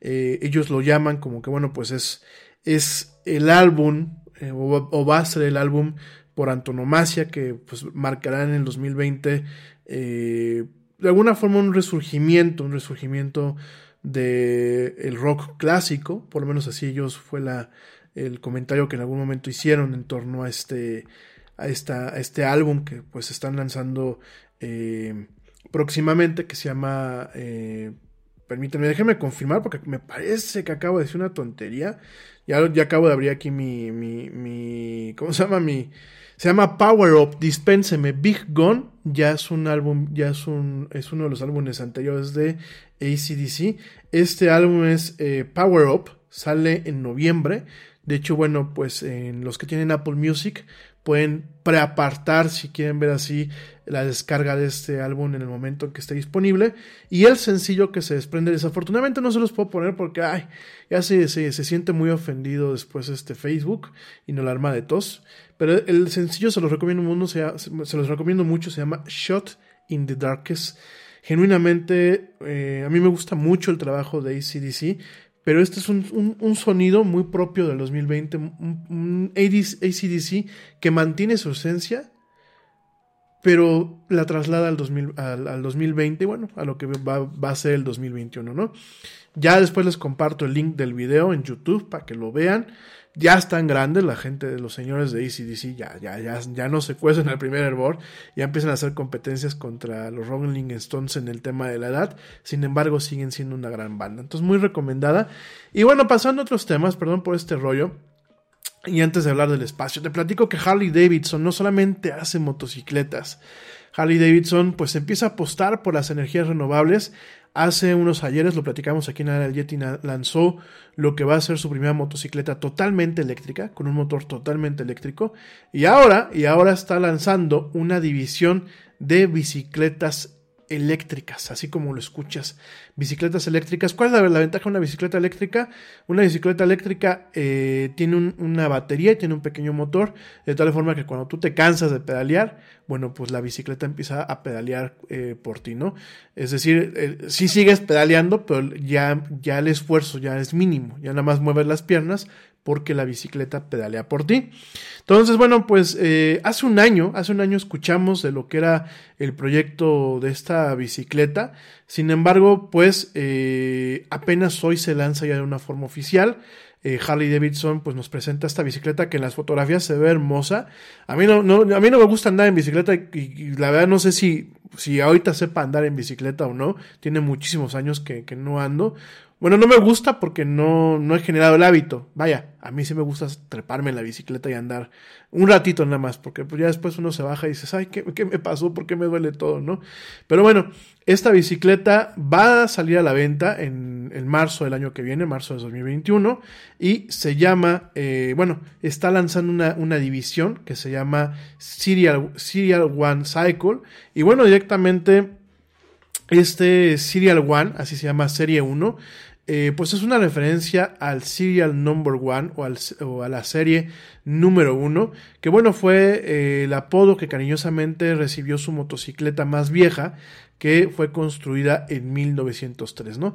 Eh, ellos lo llaman como que, bueno, pues es, es el álbum, eh, o, o va a ser el álbum por antonomasia que pues, marcará en el 2020 eh, de alguna forma un resurgimiento, un resurgimiento de el rock clásico, por lo menos así ellos fue la, el comentario que en algún momento hicieron en torno a este, a esta, a este álbum que pues están lanzando eh, próximamente que se llama eh, permítanme, déjenme confirmar porque me parece que acabo de decir una tontería. Ya, ya acabo de abrir aquí mi, mi, mi, ¿cómo se llama? Mi, se llama Power Up, dispénseme, Big Gun, ya es un álbum, ya es un, es uno de los álbumes anteriores de ACDC. Este álbum es eh, Power Up, sale en noviembre. De hecho, bueno, pues en los que tienen Apple Music pueden preapartar si quieren ver así la descarga de este álbum en el momento en que esté disponible. Y el sencillo que se desprende, desafortunadamente no se los puedo poner porque ay, ya se, se, se siente muy ofendido después este Facebook y no la arma de tos. Pero el sencillo se los recomiendo, mucho, se, se los recomiendo mucho, se llama Shot in the Darkest. Genuinamente, eh, a mí me gusta mucho el trabajo de ACDC, pero este es un, un, sonido muy propio del 2020, un, un ACDC que mantiene su esencia, pero la traslada al, 2000, al, al 2020, bueno, a lo que va, va, a ser el 2021, ¿no? Ya después les comparto el link del video en YouTube para que lo vean. Ya están grandes la gente de los señores de ACDC, ya, ya, ya, ya no se cuecen el primer hervor, ya empiezan a hacer competencias contra los Rolling Stones en el tema de la edad, sin embargo siguen siendo una gran banda, entonces muy recomendada. Y bueno, pasando a otros temas, perdón por este rollo, y antes de hablar del espacio, te platico que Harley Davidson no solamente hace motocicletas, Harley Davidson pues empieza a apostar por las energías renovables. Hace unos ayeres, lo platicamos aquí en el Yeti, lanzó lo que va a ser su primera motocicleta totalmente eléctrica, con un motor totalmente eléctrico. Y ahora, y ahora está lanzando una división de bicicletas eléctricas, así como lo escuchas. Bicicletas eléctricas. ¿Cuál es la, ventaja de una bicicleta eléctrica? Una bicicleta eléctrica eh, tiene un, una batería y tiene un pequeño motor, de tal forma que cuando tú te cansas de pedalear, bueno, pues la bicicleta empieza a pedalear eh, por ti, ¿no? Es decir, eh, sí sigues pedaleando, pero ya, ya el esfuerzo ya es mínimo, ya nada más mueves las piernas porque la bicicleta pedalea por ti. Entonces, bueno, pues eh, hace un año, hace un año escuchamos de lo que era el proyecto de esta bicicleta. Sin embargo, pues eh, apenas hoy se lanza ya de una forma oficial. Eh, Harley Davidson pues nos presenta esta bicicleta que en las fotografías se ve hermosa. A mí no, a mí no me gusta andar en bicicleta y, y la verdad no sé si, si ahorita sepa andar en bicicleta o no. Tiene muchísimos años que, que no ando. Bueno, no me gusta porque no, no he generado el hábito. Vaya, a mí sí me gusta treparme en la bicicleta y andar un ratito nada más, porque pues ya después uno se baja y dices, ay, ¿qué, qué me pasó? ¿Por qué me duele todo? ¿no? Pero bueno, esta bicicleta va a salir a la venta en, en marzo del año que viene, marzo de 2021, y se llama, eh, bueno, está lanzando una, una división que se llama Serial, Serial One Cycle, y bueno, directamente este Serial One, así se llama Serie 1, eh, pues es una referencia al Serial Number One o, al, o a la serie número uno, que bueno, fue eh, el apodo que cariñosamente recibió su motocicleta más vieja, que fue construida en 1903, ¿no?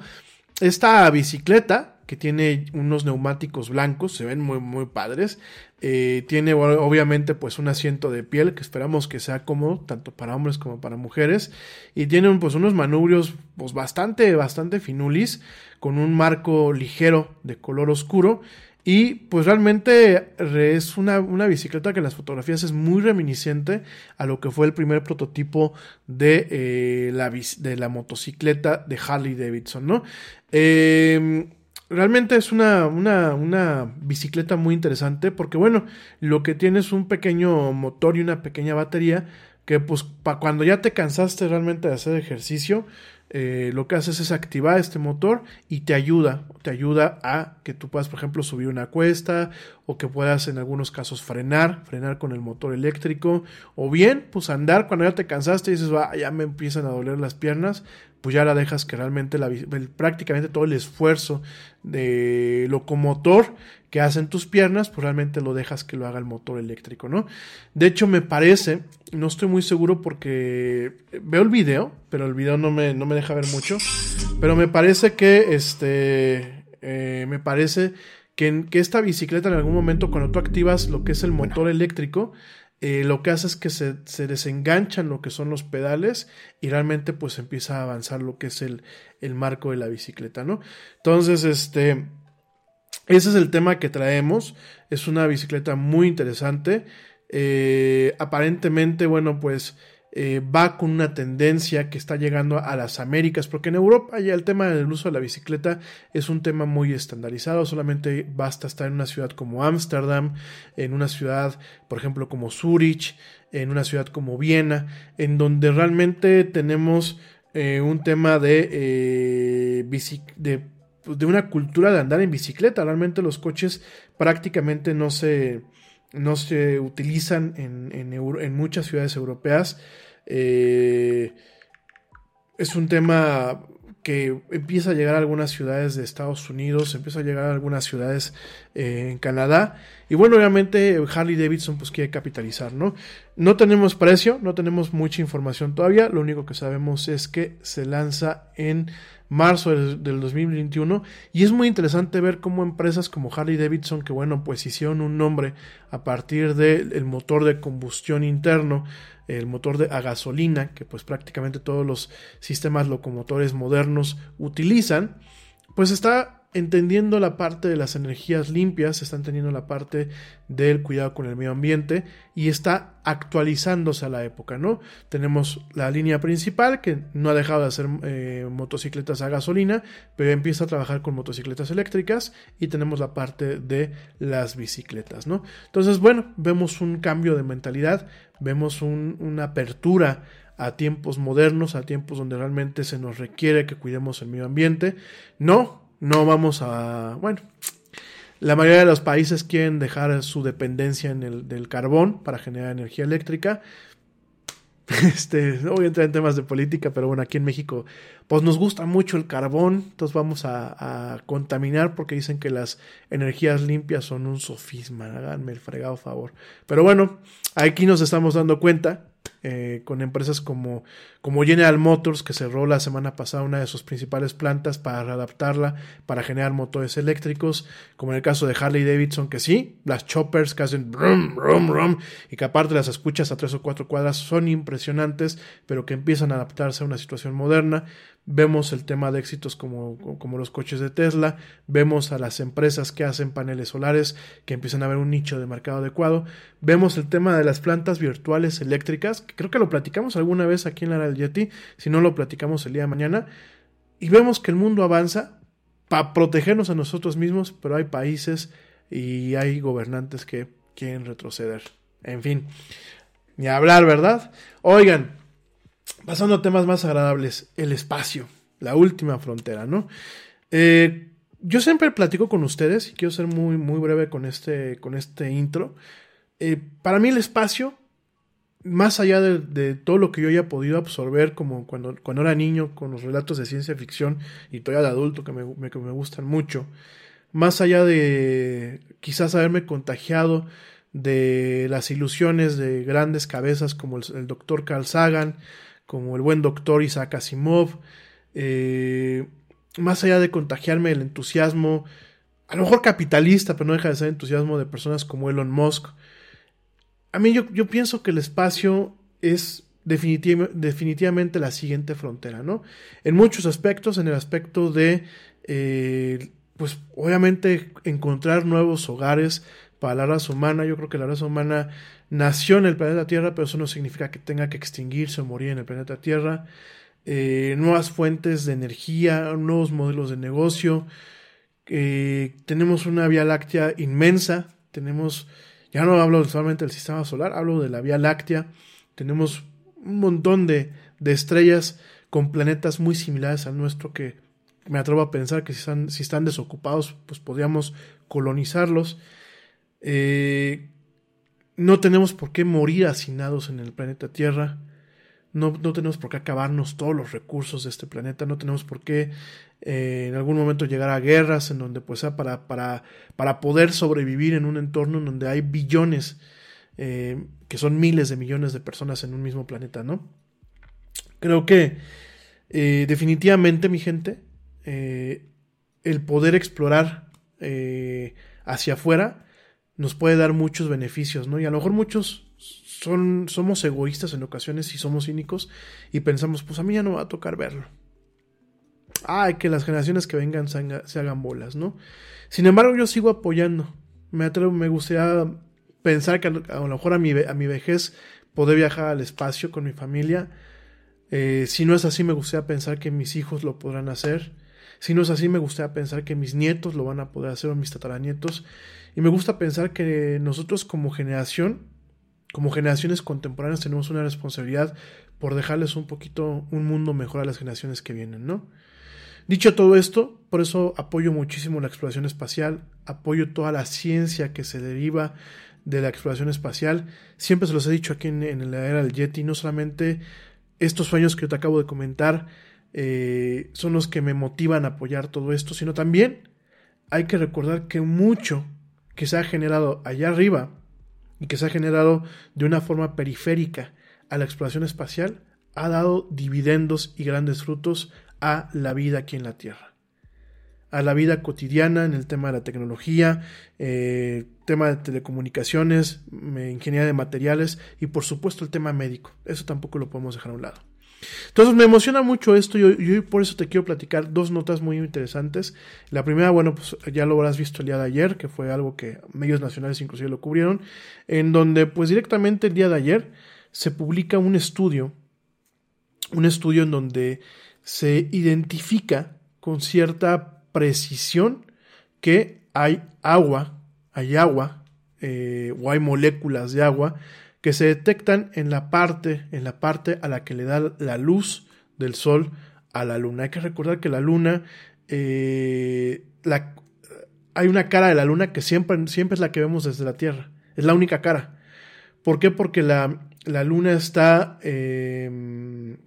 Esta bicicleta, que tiene unos neumáticos blancos, se ven muy, muy padres, eh, tiene obviamente pues un asiento de piel que esperamos que sea cómodo tanto para hombres como para mujeres. Y tiene pues unos manubrios pues bastante, bastante finulis con un marco ligero de color oscuro. Y pues realmente es una, una, bicicleta que en las fotografías es muy reminiscente a lo que fue el primer prototipo de, eh, la, de la motocicleta de Harley Davidson, ¿no? Eh, realmente es una, una, una, bicicleta muy interesante porque bueno, lo que tiene es un pequeño motor y una pequeña batería que pues para cuando ya te cansaste realmente de hacer ejercicio, eh, lo que haces es activar este motor y te ayuda, te ayuda a que tú puedas, por ejemplo, subir una cuesta o que puedas en algunos casos frenar, frenar con el motor eléctrico o bien, pues andar cuando ya te cansaste y dices, va, ya me empiezan a doler las piernas, pues ya la dejas que realmente la, prácticamente todo el esfuerzo de locomotor que hacen tus piernas, pues realmente lo dejas que lo haga el motor eléctrico, ¿no? De hecho, me parece, no estoy muy seguro porque veo el video, pero el video no me, no me deja ver mucho, pero me parece que, este, eh, me parece que, que esta bicicleta en algún momento, cuando tú activas lo que es el motor eléctrico, eh, lo que hace es que se, se, desenganchan lo que son los pedales y realmente pues empieza a avanzar lo que es el, el marco de la bicicleta, ¿no? Entonces, este, ese es el tema que traemos, es una bicicleta muy interesante, eh, aparentemente, bueno, pues eh, va con una tendencia que está llegando a las Américas, porque en Europa ya el tema del uso de la bicicleta es un tema muy estandarizado, solamente basta estar en una ciudad como Ámsterdam, en una ciudad, por ejemplo, como Zurich, en una ciudad como Viena, en donde realmente tenemos eh, un tema de, eh, de, de una cultura de andar en bicicleta, realmente los coches prácticamente no se no se utilizan en, en, muchas ciudades europeas. Eh, es un tema que empieza a llegar a algunas ciudades de Estados Unidos, empieza a llegar a algunas ciudades eh, en Canadá. Y bueno, obviamente Harley Davidson pues quiere capitalizar, ¿no? No tenemos precio, no tenemos mucha información todavía, lo único que sabemos es que se lanza en marzo del, 2021 y es muy interesante ver cómo empresas como Harley Davidson que bueno pues hicieron un nombre a partir del motor de combustión interno el motor de, a gasolina, que pues prácticamente todos los sistemas locomotores modernos utilizan, pues está entendiendo la parte de las energías limpias, está entendiendo la parte del cuidado con el medio ambiente y está actualizándose a la época, ¿no? Tenemos la línea principal que no ha dejado de hacer eh, motocicletas a gasolina, pero empieza a trabajar con motocicletas eléctricas y tenemos la parte de las bicicletas, ¿no? Entonces, bueno, vemos un cambio de mentalidad, vemos una apertura a tiempos modernos, a tiempos donde realmente se nos requiere que cuidemos el medio ambiente. No, no vamos a, bueno, la mayoría de los países quieren dejar su dependencia en el, del carbón para generar energía eléctrica. Este, no voy a entrar en temas de política, pero bueno, aquí en México, pues nos gusta mucho el carbón, entonces vamos a, a contaminar porque dicen que las energías limpias son un sofisma, háganme el fregado favor. Pero bueno, aquí nos estamos dando cuenta eh, con empresas como, como General Motors, que cerró la semana pasada una de sus principales plantas para readaptarla, para generar motores eléctricos, como en el caso de Harley Davidson, que sí, las choppers que hacen brum, brum, brum, y que aparte las escuchas a tres o cuatro cuadras son impresionantes, pero que empiezan a adaptarse a una situación moderna. Vemos el tema de éxitos como, como los coches de Tesla, vemos a las empresas que hacen paneles solares que empiezan a ver un nicho de mercado adecuado, vemos el tema de las plantas virtuales eléctricas, que creo que lo platicamos alguna vez aquí en la del Yeti, si no lo platicamos el día de mañana, y vemos que el mundo avanza para protegernos a nosotros mismos, pero hay países y hay gobernantes que quieren retroceder. En fin, ni hablar, ¿verdad? Oigan, pasando a temas más agradables, el espacio, la última frontera, ¿no? Eh, yo siempre platico con ustedes y quiero ser muy, muy breve con este, con este intro. Eh, para mí el espacio, más allá de, todo lo que yo haya podido absorber como cuando, cuando era niño con los relatos de ciencia ficción y todavía de adulto que me, que me gustan mucho, más allá de quizás haberme contagiado de las ilusiones de grandes cabezas como el, el doctor Carl Sagan, como el buen doctor Isaac Asimov, eh, más allá de contagiarme el entusiasmo, a lo mejor capitalista, pero no deja de ser entusiasmo de personas como Elon Musk, a mí yo, yo pienso que el espacio es definitivamente la siguiente frontera, ¿no? En muchos aspectos, en el aspecto de, eh, pues obviamente encontrar nuevos hogares para la raza humana, yo creo que la raza humana nació en el planeta Tierra, pero eso no significa que tenga que extinguirse o morir en el planeta Tierra. Eh, nuevas fuentes de energía, nuevos modelos de negocio. Eh, tenemos una Vía Láctea inmensa. Tenemos, ya no hablo solamente del sistema solar, hablo de la Vía Láctea. Tenemos un montón de, de estrellas con planetas muy similares al nuestro que me atrevo a pensar que si están, si están desocupados, pues podríamos colonizarlos. Eh, no tenemos por qué morir hacinados en el planeta Tierra. No, no, tenemos por qué acabarnos todos los recursos de este planeta. No tenemos por qué eh, en algún momento llegar a guerras en donde pues sea para, para, para poder sobrevivir en un entorno en donde hay billones, eh, que son miles de millones de personas en un mismo planeta, ¿no? Creo que eh, definitivamente, mi gente, el poder explorar hacia afuera nos puede dar muchos beneficios, ¿no? Y a lo mejor muchos son, somos egoístas en ocasiones y somos cínicos y pensamos, pues a mí ya no va a tocar verlo. Ay, que las generaciones que vengan se, hagan bolas, ¿no? Sin embargo, yo sigo apoyando. Me atrevo, me gustaría pensar que a, lo mejor a mi, a mi vejez poder viajar al espacio con mi familia. Eh, si no es así, me gustaría pensar que mis hijos lo podrán hacer. Si no es así, me gustaría pensar que mis nietos lo van a poder hacer o mis tataranietos. Y me gusta pensar que nosotros como generación, como generaciones contemporáneas, tenemos una responsabilidad por dejarles un poquito un mundo mejor a las generaciones que vienen, ¿no? Dicho todo esto, por eso apoyo muchísimo la exploración espacial, apoyo toda la ciencia que se deriva de la exploración espacial. Siempre se los he dicho aquí en, en la era del Yeti, no solamente estos sueños que te acabo de comentar eh, son los que me motivan a apoyar todo esto, sino también hay que recordar que mucho que se ha generado allá arriba y que se ha generado de una forma periférica a la exploración espacial ha dado dividendos y grandes frutos a la vida aquí en la Tierra. A la vida cotidiana en el tema de la tecnología, eh, tema de telecomunicaciones, ingeniería de materiales y por supuesto el tema médico. Eso tampoco lo podemos dejar a un lado. Entonces me emociona mucho esto y por eso te quiero platicar dos notas muy interesantes. La primera, bueno, pues ya lo habrás visto el día de ayer, que fue algo que medios nacionales inclusive lo cubrieron, en donde pues directamente el día de ayer se publica un estudio, un estudio en donde se identifica con cierta precisión que hay agua, hay agua eh, o hay moléculas de agua que se detectan en la parte, en la parte a la que le da la luz del sol a la luna. Hay que recordar que la luna, eh, la, hay una cara de la luna que siempre, siempre es la que vemos desde la Tierra. Es la única cara. ¿Por qué? Porque la, la luna está... Eh,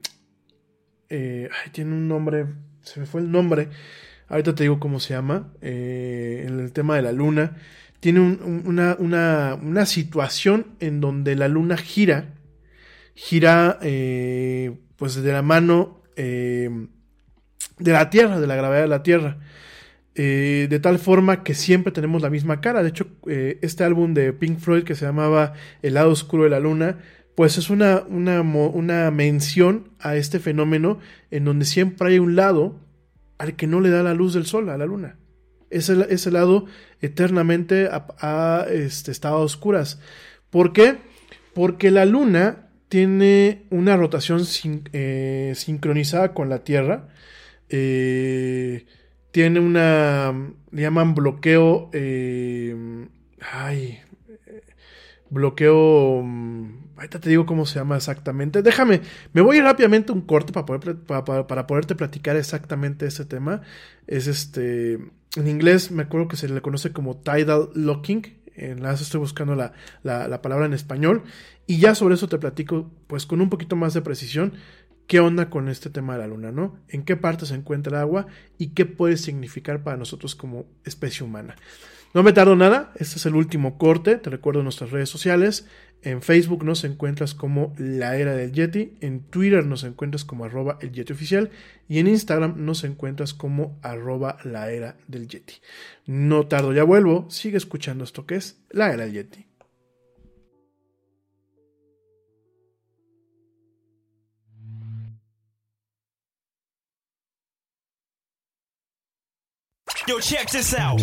eh, tiene un nombre, se me fue el nombre. Ahorita te digo cómo se llama. en el tema de la luna tiene una, una, situación en donde la luna gira, gira eh, pues de la mano eh, de la Tierra, de la gravedad de la Tierra. Eh, de tal forma que siempre tenemos la misma cara. De hecho, este álbum de Pink Floyd que se llamaba El lado oscuro de la luna, pues es una, una, una mención a este fenómeno en donde siempre hay un lado al que no le da la luz del sol, a la luna ese, ese lado eternamente ha, este, estado a oscuras. ¿Por qué? Porque la luna tiene una rotación eh, sincronizada con la Tierra. Eh, tiene una, le llaman bloqueo, eh, ay, bloqueo, ahorita te digo cómo se llama exactamente. Déjame, me voy rápidamente un corte para, poder, para, para poderte platicar exactamente ese tema. Es este, en inglés me acuerdo que se le conoce como tidal locking. En la estoy buscando la, la, palabra en español. Y ya sobre eso te platico, pues con un poquito más de precisión, qué onda con este tema de la luna, ¿no? En qué parte se encuentra el agua y qué puede significar para nosotros como especie humana. No me tardo nada, este es el último corte, te recuerdo nuestras redes sociales. En Facebook nos encuentras como La Era del Yeti, en Twitter nos encuentras como arroba el Yeti oficial y en Instagram nos encuentras como arroba la era del Yeti. No tardo, ya vuelvo, sigue escuchando esto que es La Era del Yeti. Yo, check this out.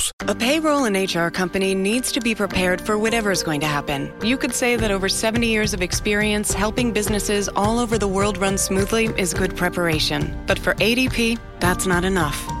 A payroll and HR company needs to be prepared for whatever is going to happen. You could say that over 70 years of experience helping businesses all over the world run smoothly is good preparation. But for ADP, that's not enough.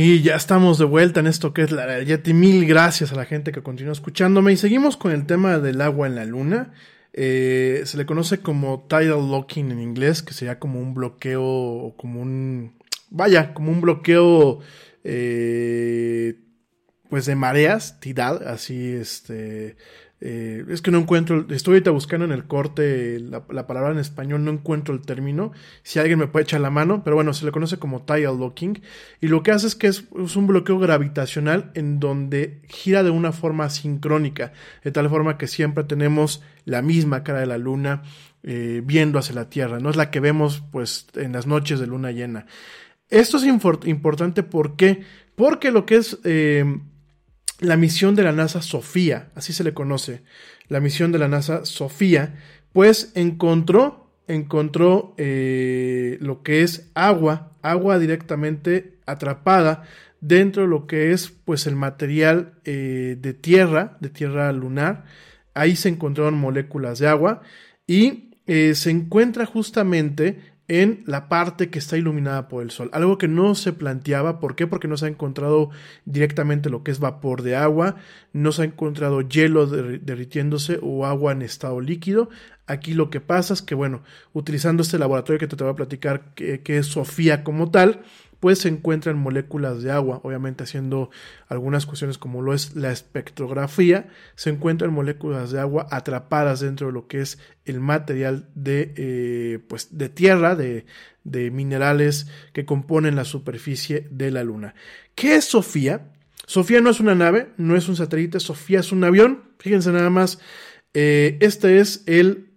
Y ya estamos de vuelta en esto que es la Yeti. Mil gracias a la gente que continúa escuchándome. Y seguimos con el tema del agua en la luna. Eh, se le conoce como tidal locking en inglés, que sería como un bloqueo o como un. Vaya, como un bloqueo. eh, pues de mareas, tidal, así este. Eh, es que no encuentro, estoy ahorita buscando en el corte la, la palabra en español, no encuentro el término. Si alguien me puede echar la mano, pero bueno, se le conoce como tidal locking. Y lo que hace es que es, un bloqueo gravitacional en donde gira de una forma sincrónica, de tal forma que siempre tenemos la misma cara de la luna eh, viendo hacia la Tierra, no es la que vemos pues en las noches de luna llena. Esto es importante ¿por qué? porque lo que es eh, la misión de la NASA Sofía, así se le conoce, la misión de la NASA Sofía, pues encontró, encontró eh, lo que es agua, agua directamente atrapada dentro de lo que es pues el material eh, de tierra, de tierra lunar. Ahí se encontraron moléculas de agua y eh, se encuentra justamente en la parte que está iluminada por el sol. Algo que no se planteaba, ¿por qué? Porque no se ha encontrado directamente lo que es vapor de agua, no se ha encontrado hielo derri- derritiéndose o agua en estado líquido. Aquí lo que pasa es que, bueno, utilizando este laboratorio que te, te voy a platicar, que, que es Sofía como tal, pues se encuentran moléculas de agua, obviamente haciendo algunas cuestiones como lo es la espectrografía, se encuentran moléculas de agua atrapadas dentro de lo que es el material de, eh, pues de tierra, de, de minerales que componen la superficie de la Luna. ¿Qué es Sofía? Sofía no es una nave, no es un satélite, Sofía es un avión. Fíjense nada más, eh, este es el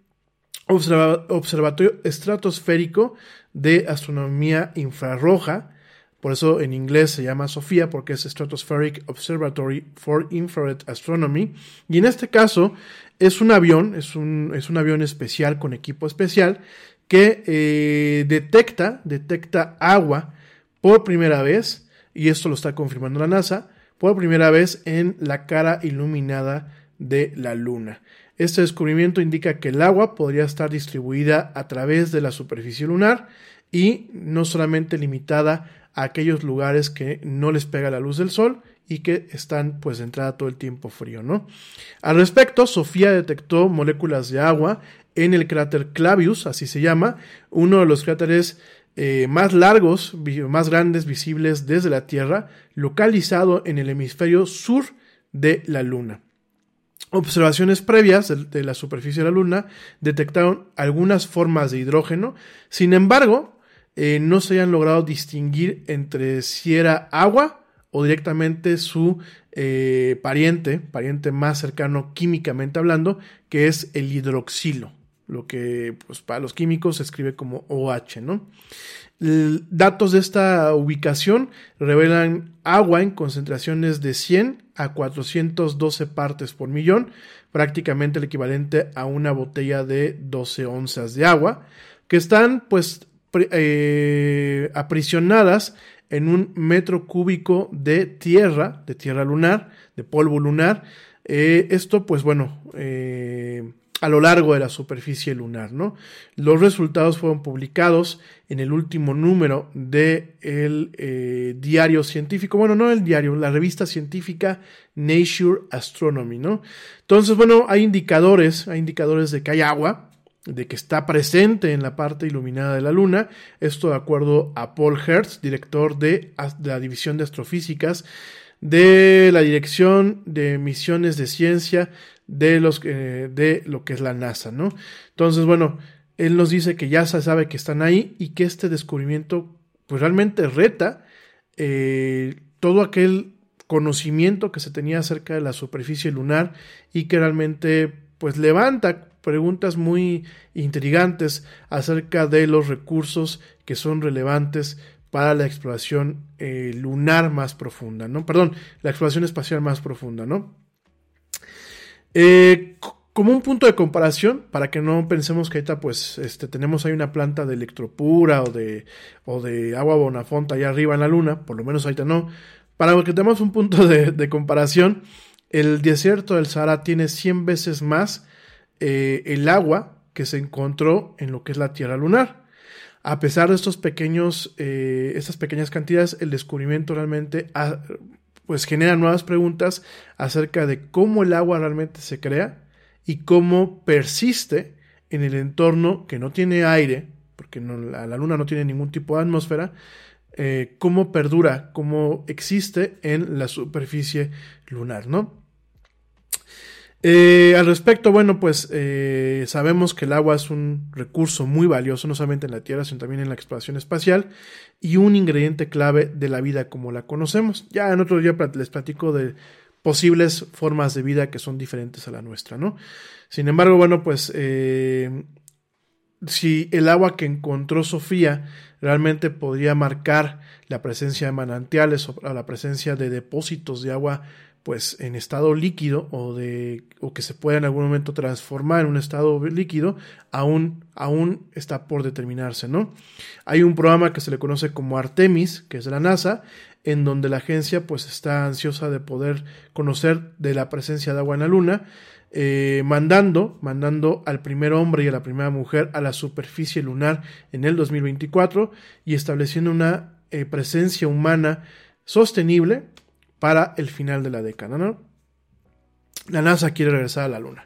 observa- Observatorio Estratosférico de Astronomía Infrarroja. Por eso en inglés se llama SOFIA porque es Stratospheric Observatory for Infrared Astronomy. Y en este caso es un avión, es un, es un avión especial con equipo especial que eh, detecta, detecta agua por primera vez, y esto lo está confirmando la NASA, por primera vez en la cara iluminada de la Luna. Este descubrimiento indica que el agua podría estar distribuida a través de la superficie lunar y no solamente limitada a aquellos lugares que no les pega la luz del sol y que están pues de entrada todo el tiempo frío, ¿no? Al respecto, Sofía detectó moléculas de agua en el cráter Clavius, así se llama, uno de los cráteres eh, más largos, más grandes visibles desde la Tierra, localizado en el hemisferio sur de la Luna. Observaciones previas de, la superficie de la Luna detectaron algunas formas de hidrógeno, sin embargo, eh, no se hayan logrado distinguir entre si era agua o directamente su eh, pariente, pariente más cercano químicamente hablando, que es el hidroxilo, lo que pues, para los químicos se escribe como OH, ¿no? Datos de esta ubicación revelan agua en concentraciones de 100 a 412 partes por millón, prácticamente el equivalente a una botella de 12 onzas de agua, que están pues eh, aprisionadas en un metro cúbico de tierra, de tierra lunar, de polvo lunar. Eh, esto, pues bueno, eh, a lo largo de la superficie lunar, ¿no? Los resultados fueron publicados en el último número del de diario científico, bueno, no el diario, la revista científica Nature Astronomy, ¿no? Entonces, bueno, hay indicadores, hay indicadores de que hay agua, de que está presente en la parte iluminada de la Luna, esto de acuerdo a Paul Hertz, director de, de la División de Astrofísicas de la Dirección de Misiones de Ciencia de, los, eh, de lo que es la NASA, ¿no? Entonces, bueno, él nos dice que ya se sabe que están ahí y que este descubrimiento pues realmente reta eh, todo aquel conocimiento que se tenía acerca de la superficie lunar y que realmente pues levanta preguntas muy intrigantes acerca de los recursos que son relevantes para la exploración eh, lunar más profunda, ¿no? Perdón, la exploración espacial más profunda, ¿no? Eh, como un punto de comparación, para que no pensemos que ahorita pues este, tenemos ahí una planta de electropura o de, o de agua bonafonta allá arriba en la luna, por lo menos ahorita no, para que tengamos un punto de, comparación, el desierto del Sahara tiene 100 veces más eh, el agua que se encontró en lo que es la Tierra lunar. A pesar de estos pequeños, eh, estas pequeñas cantidades, el descubrimiento realmente ha, pues genera nuevas preguntas acerca de cómo el agua realmente se crea y cómo persiste en el entorno que no tiene aire, porque la, Luna no tiene ningún tipo de atmósfera, eh, cómo perdura, cómo existe en la superficie lunar, ¿no? Eh, al respecto, bueno, pues eh, sabemos que el agua es un recurso muy valioso, no solamente en la Tierra, sino también en la exploración espacial, y un ingrediente clave de la vida como la conocemos. Ya en otro día les platico de posibles formas de vida que son diferentes a la nuestra, ¿no? Sin embargo, bueno, pues eh, si el agua que encontró Sofía realmente podría marcar la presencia de manantiales o la presencia de depósitos de agua pues en estado líquido o de o que se pueda en algún momento transformar en un estado líquido aún aún está por determinarse no hay un programa que se le conoce como Artemis que es de la NASA en donde la agencia pues está ansiosa de poder conocer de la presencia de agua en la luna eh, mandando mandando al primer hombre y a la primera mujer a la superficie lunar en el 2024 y estableciendo una eh, presencia humana sostenible para el final de la década, ¿no? La NASA quiere regresar a la Luna.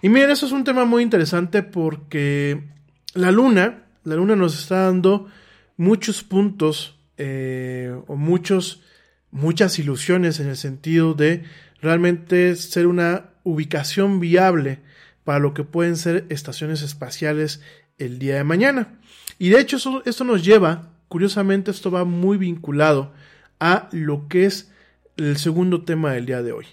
Y miren, eso es un tema muy interesante porque la Luna, la Luna nos está dando muchos puntos eh, o muchos, muchas ilusiones en el sentido de realmente ser una ubicación viable para lo que pueden ser estaciones espaciales el día de mañana. Y de hecho eso, esto nos lleva, curiosamente esto va muy vinculado a lo que es el segundo tema del día de hoy.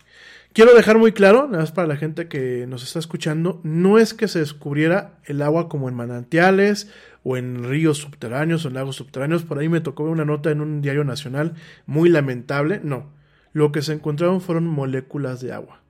Quiero dejar muy claro, nada más para la gente que nos está escuchando, no es que se descubriera el agua como en manantiales o en ríos subterráneos o en lagos subterráneos. Por ahí me tocó una nota en un diario nacional muy lamentable. No, lo que se encontraron fueron moléculas de agua.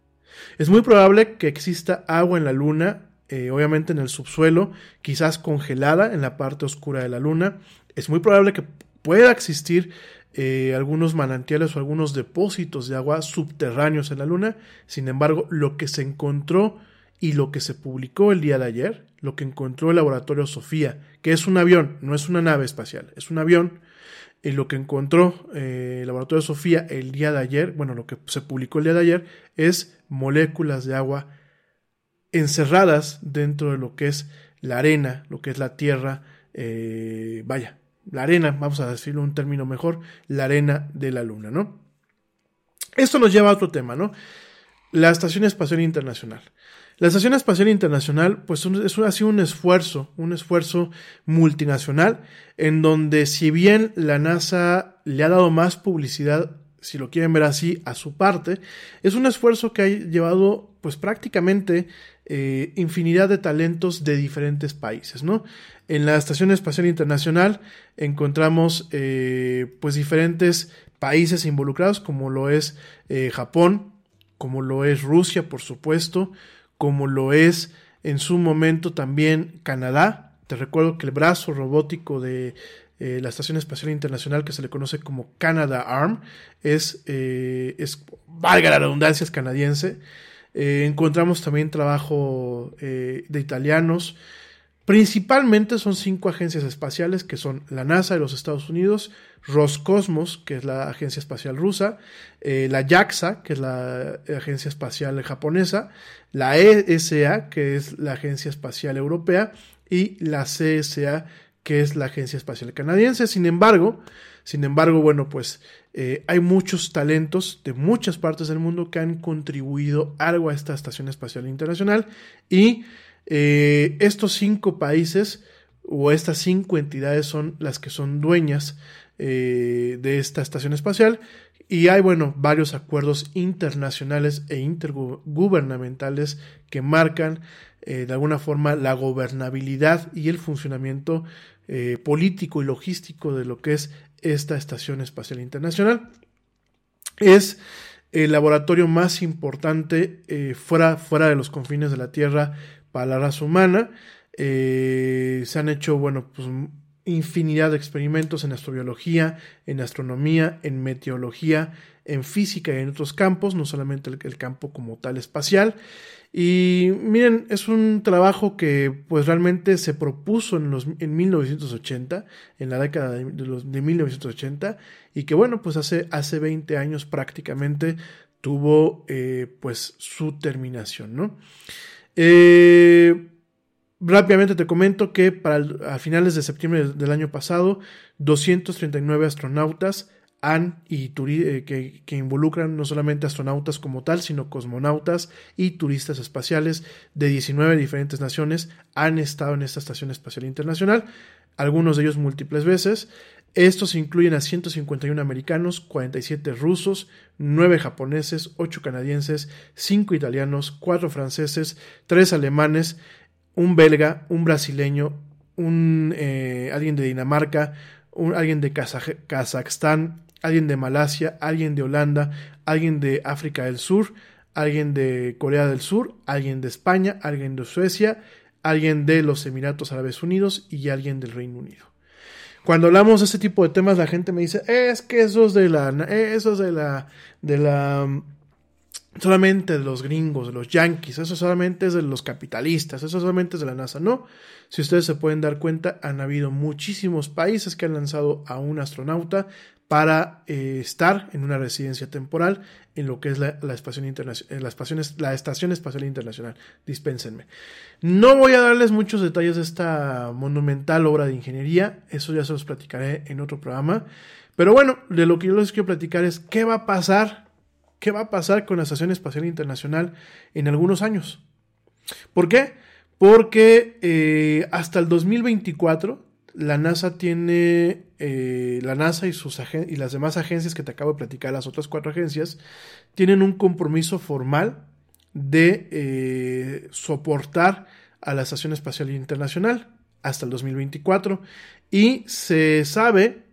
Es muy probable que exista agua en la luna, eh, obviamente en el subsuelo, quizás congelada en la parte oscura de la luna. Es muy probable que pueda existir eh, algunos manantiales o algunos depósitos de agua subterráneos en la Luna. Sin embargo, lo que se encontró y lo que se publicó el día de ayer, lo que encontró el laboratorio Sofía, que es un avión, no es una nave espacial, es un avión, y lo que encontró eh, el laboratorio Sofía el día de ayer, bueno, lo que se publicó el día de ayer, es moléculas de agua encerradas dentro de lo que es la arena, lo que es la tierra, eh, vaya, la arena, vamos a decirlo un término mejor, la arena de la luna, ¿no? Esto nos lleva a otro tema, ¿no? la Estación Espacial Internacional. La Estación Espacial Internacional, pues es, ha sido un esfuerzo, un esfuerzo multinacional, en donde si bien la NASA le ha dado más publicidad, si lo quieren ver así, a su parte, es un esfuerzo que ha llevado, pues prácticamente, eh, infinidad de talentos de diferentes países, ¿no? En la Estación Espacial Internacional encontramos, eh, pues diferentes países involucrados, como lo es eh, Japón, como lo es Rusia, por supuesto, como lo es en su momento también Canadá. Te recuerdo que el brazo robótico de la Estación Espacial Internacional, que se le conoce como Canada Arm, es, es valga la redundancia, es canadiense. Eh, encontramos también trabajo de italianos. Principalmente son cinco agencias espaciales que son la NASA de los Estados Unidos, Roscosmos, que es la agencia espacial rusa, la JAXA, que es la agencia espacial japonesa, la ESA, que es la agencia espacial europea, y la CSA, que es la agencia espacial canadiense. Sin embargo, sin embargo, bueno, pues eh, hay muchos talentos de muchas partes del mundo que han contribuido algo a esta estación espacial internacional y eh, estos cinco países o estas cinco entidades son las que son dueñas eh, de esta estación espacial y hay, bueno, varios acuerdos internacionales e intergubernamentales que marcan de alguna forma la gobernabilidad y el funcionamiento político y logístico de lo que es esta Estación Espacial Internacional. Es el laboratorio más importante eh, fuera, fuera, de los confines de la Tierra para la raza humana. Eh, se han hecho, bueno, pues infinidad de experimentos en astrobiología, en astronomía, en meteorología, en física y en otros campos, no solamente el, el campo como tal espacial. Y miren, es un trabajo que pues realmente se propuso en, los, en 1980, en la década de, los, de 1980, y que bueno, pues hace, hace 20 años prácticamente tuvo eh, pues su terminación, ¿no? Eh, rápidamente te comento que para a finales de septiembre del año pasado, 239 astronautas han y eh, que, que, involucran no solamente astronautas como tal, sino cosmonautas y turistas espaciales de 19 diferentes naciones han estado en esta Estación Espacial Internacional, algunos de ellos múltiples veces. Estos incluyen a 151 americanos, 47 rusos, 9 japoneses, 8 canadienses, 5 italianos, 4 franceses, 3 alemanes, un belga, un brasileño, un, eh, alguien de Dinamarca, un, alguien de Kazajstán, alguien de Malasia, alguien de Holanda, alguien de África del Sur, alguien de Corea del Sur, alguien de España, alguien de Suecia, alguien de los Emiratos Árabes Unidos y alguien del Reino Unido. Cuando hablamos de este tipo de temas, la gente me dice, es que esos de la, esos de la, de la, solamente de los gringos, de los yankees, eso solamente es de los capitalistas, eso solamente es de la NASA. No, si ustedes se pueden dar cuenta, han habido muchísimos países que han lanzado a un astronauta para eh, estar en una residencia temporal en lo que es la, la, la Estación Espacial Internacional. Dispénsenme. No voy a darles muchos detalles de esta monumental obra de ingeniería, eso ya se los platicaré en otro programa. Pero bueno, de lo que yo les quiero platicar es qué va a pasar, qué va a pasar con la Estación Espacial Internacional en algunos años. ¿Por qué? Porque eh, hasta el 2024 la NASA tiene, eh, la NASA y, sus y las demás agencias que te acabo de platicar, las otras cuatro agencias, tienen un compromiso formal de eh, soportar a la Estación Espacial Internacional hasta el 2024 y se sabe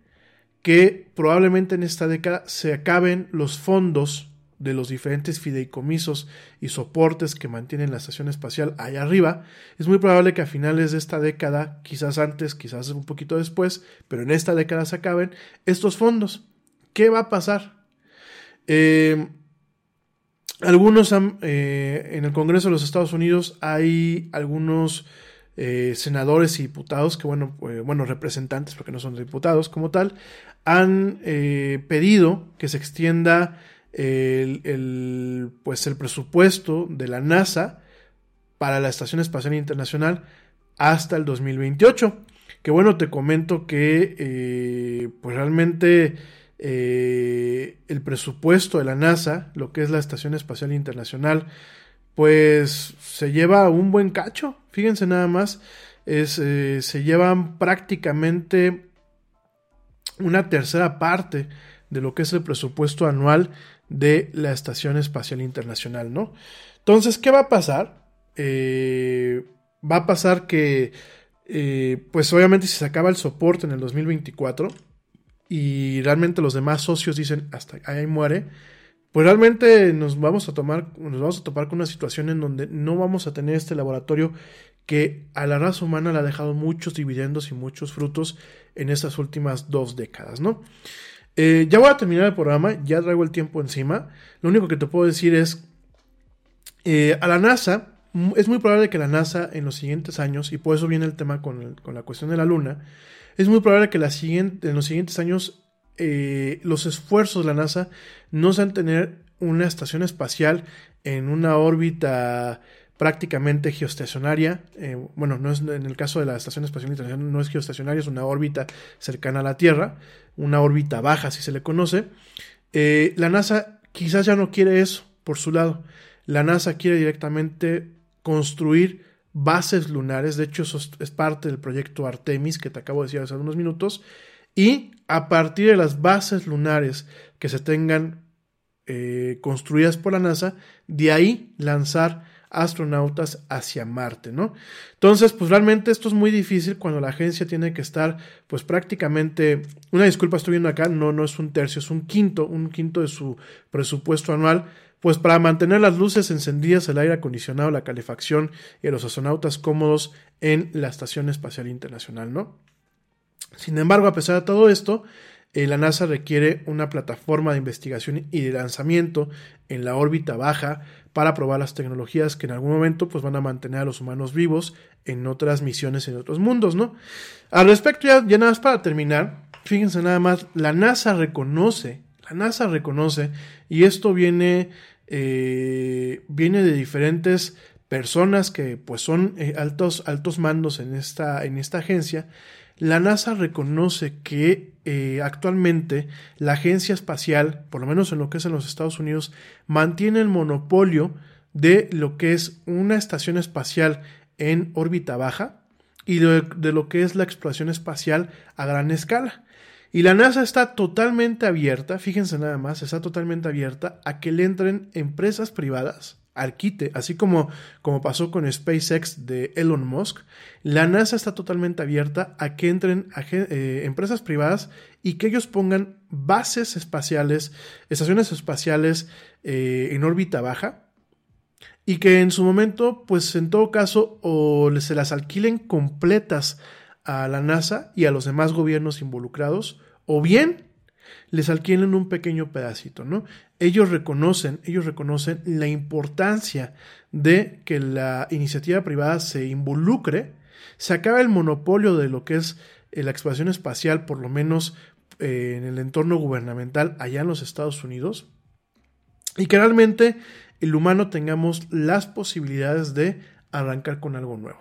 que probablemente en esta década se acaben los fondos de los diferentes fideicomisos y soportes que mantienen la estación espacial allá arriba, es muy probable que a finales de esta década, quizás antes, quizás un poquito después, pero en esta década se acaben estos fondos. ¿Qué va a pasar? Eh, algunos eh, en el Congreso de los Estados Unidos hay algunos eh, senadores y diputados que, bueno, bueno, representantes, porque no son diputados como tal, han pedido que se extienda el, pues el presupuesto de la NASA para la Estación Espacial Internacional hasta el 2028. Que bueno, te comento que eh, pues realmente eh, el presupuesto de la NASA, lo que es la Estación Espacial Internacional, pues se lleva un buen cacho. Fíjense nada más, es, eh, se llevan prácticamente una tercera parte de lo que es el presupuesto anual de la Estación Espacial Internacional, ¿no? Entonces, ¿qué va a pasar? Eh, va a pasar que, eh, pues obviamente si se acaba el soporte en el 2024 y realmente los demás socios dicen hasta ahí muere, pues realmente nos vamos a tomar, nos vamos a topar con una situación en donde no vamos a tener este laboratorio que a la raza humana le ha dejado muchos dividendos y muchos frutos en estas últimas dos décadas, ¿no? Eh, ya voy a terminar el programa, ya traigo el tiempo encima. Lo único que te puedo decir es, eh, a la NASA, es muy probable que la NASA en los siguientes años, y por eso viene el tema con, con la cuestión de la Luna, es muy probable que la siguiente, en los siguientes años eh, los esfuerzos de la NASA no sean tener una estación espacial en una órbita prácticamente geoestacionaria. Eh, bueno, no es en el caso de la Estación Espacial Internacional, no es geoestacionaria, es una órbita cercana a la Tierra, una órbita baja, si se le conoce. Eh, la NASA quizás ya no quiere eso por su lado. La NASA quiere directamente construir bases lunares. De hecho, eso es parte del proyecto Artemis que te acabo de decir hace unos minutos. Y a partir de las bases lunares que se tengan eh, construidas por la NASA, de ahí lanzar astronautas hacia Marte, ¿no? Entonces, pues realmente esto es muy difícil cuando la agencia tiene que estar, pues prácticamente, una disculpa, estoy viendo acá, no, no es un tercio, es un quinto, un quinto de su presupuesto anual, pues para mantener las luces encendidas, el aire acondicionado, la calefacción y los astronautas cómodos en la Estación Espacial Internacional, ¿no? Sin embargo, a pesar de todo esto, eh, la NASA requiere una plataforma de investigación y de lanzamiento en la órbita baja para probar las tecnologías que en algún momento pues, van a mantener a los humanos vivos en otras misiones en otros mundos, ¿no? Al respecto, ya, nada más para terminar, fíjense nada más, la NASA reconoce, la NASA reconoce, y esto viene, eh, viene de diferentes personas que pues son eh, altos, altos mandos en esta, en esta agencia, la NASA reconoce que eh, actualmente la agencia espacial, por lo menos en lo que es en los Estados Unidos, mantiene el monopolio de lo que es una estación espacial en órbita baja y de, de lo que es la exploración espacial a gran escala. Y la NASA está totalmente abierta, fíjense nada más, está totalmente abierta a que le entren empresas privadas Arquite, así como, como pasó con SpaceX de Elon Musk, la NASA está totalmente abierta a que entren eh, empresas privadas y que ellos pongan bases espaciales, estaciones espaciales eh, en órbita baja y que en su momento, pues en todo caso, o se las alquilen completas a la NASA y a los demás gobiernos involucrados, o bien les alquilen un pequeño pedacito, ¿no? Ellos reconocen, ellos reconocen la importancia de que la iniciativa privada se involucre, se acabe el monopolio de lo que es eh, la exploración espacial, por lo menos eh, en el entorno gubernamental allá en los Estados Unidos, y que realmente el humano tengamos las posibilidades de arrancar con algo nuevo.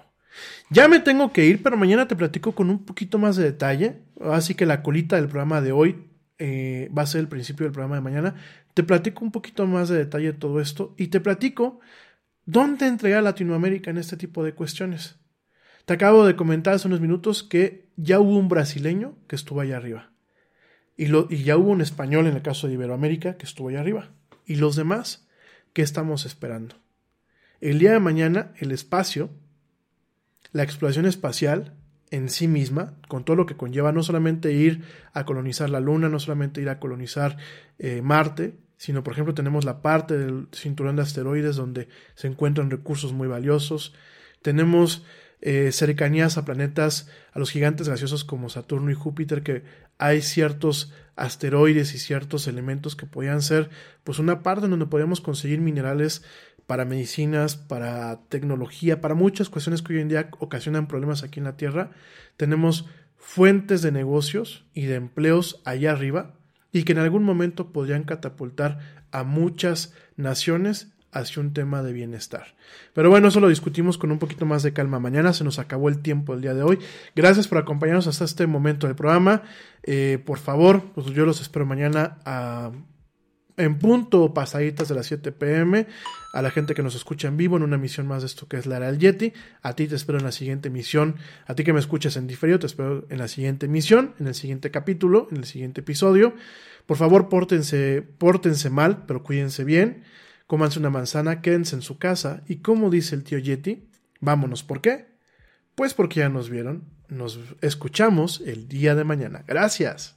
Ya me tengo que ir, pero mañana te platico con un poquito más de detalle. Así que la colita del programa de hoy eh, va a ser el principio del programa de mañana. Te platico un poquito más de detalle de todo esto y te platico dónde entrega Latinoamérica en este tipo de cuestiones. Te acabo de comentar hace unos minutos que ya hubo un brasileño que estuvo allá arriba. Y, y ya hubo un español en el caso de Iberoamérica que estuvo allá arriba. Y los demás, ¿qué estamos esperando? El día de mañana, el espacio, la exploración espacial, en sí misma, con todo lo que conlleva no solamente ir a colonizar la Luna, no solamente ir a colonizar eh, Marte, sino por ejemplo tenemos la parte del cinturón de asteroides donde se encuentran recursos muy valiosos, tenemos eh, cercanías a planetas, a los gigantes gaseosos como Saturno y Júpiter, que hay ciertos asteroides y ciertos elementos que podían ser pues una parte en donde podríamos conseguir minerales para medicinas, para tecnología, para muchas cuestiones que hoy en día ocasionan problemas aquí en la Tierra. Tenemos fuentes de negocios y de empleos allá arriba y que en algún momento podrían catapultar a muchas naciones hacia un tema de bienestar. Pero bueno, eso lo discutimos con un poquito más de calma. Mañana se nos acabó el tiempo el día de hoy. Gracias por acompañarnos hasta este momento del programa. Eh, por favor, pues yo los espero mañana a en punto pasaditas de las 7 pm a la gente que nos escucha en vivo en una emisión más de esto que es la era del Yeti. A ti te espero en la siguiente emisión. A ti que me escuchas en diferido, te espero en la siguiente emisión, en el siguiente capítulo, en el siguiente episodio. Por favor, pórtense, pórtense mal, pero cuídense bien. Cómanse una manzana, quédense en su casa. Y como dice el tío Yeti, vámonos. ¿Por qué? Pues porque ya nos vieron. Nos escuchamos el día de mañana. Gracias.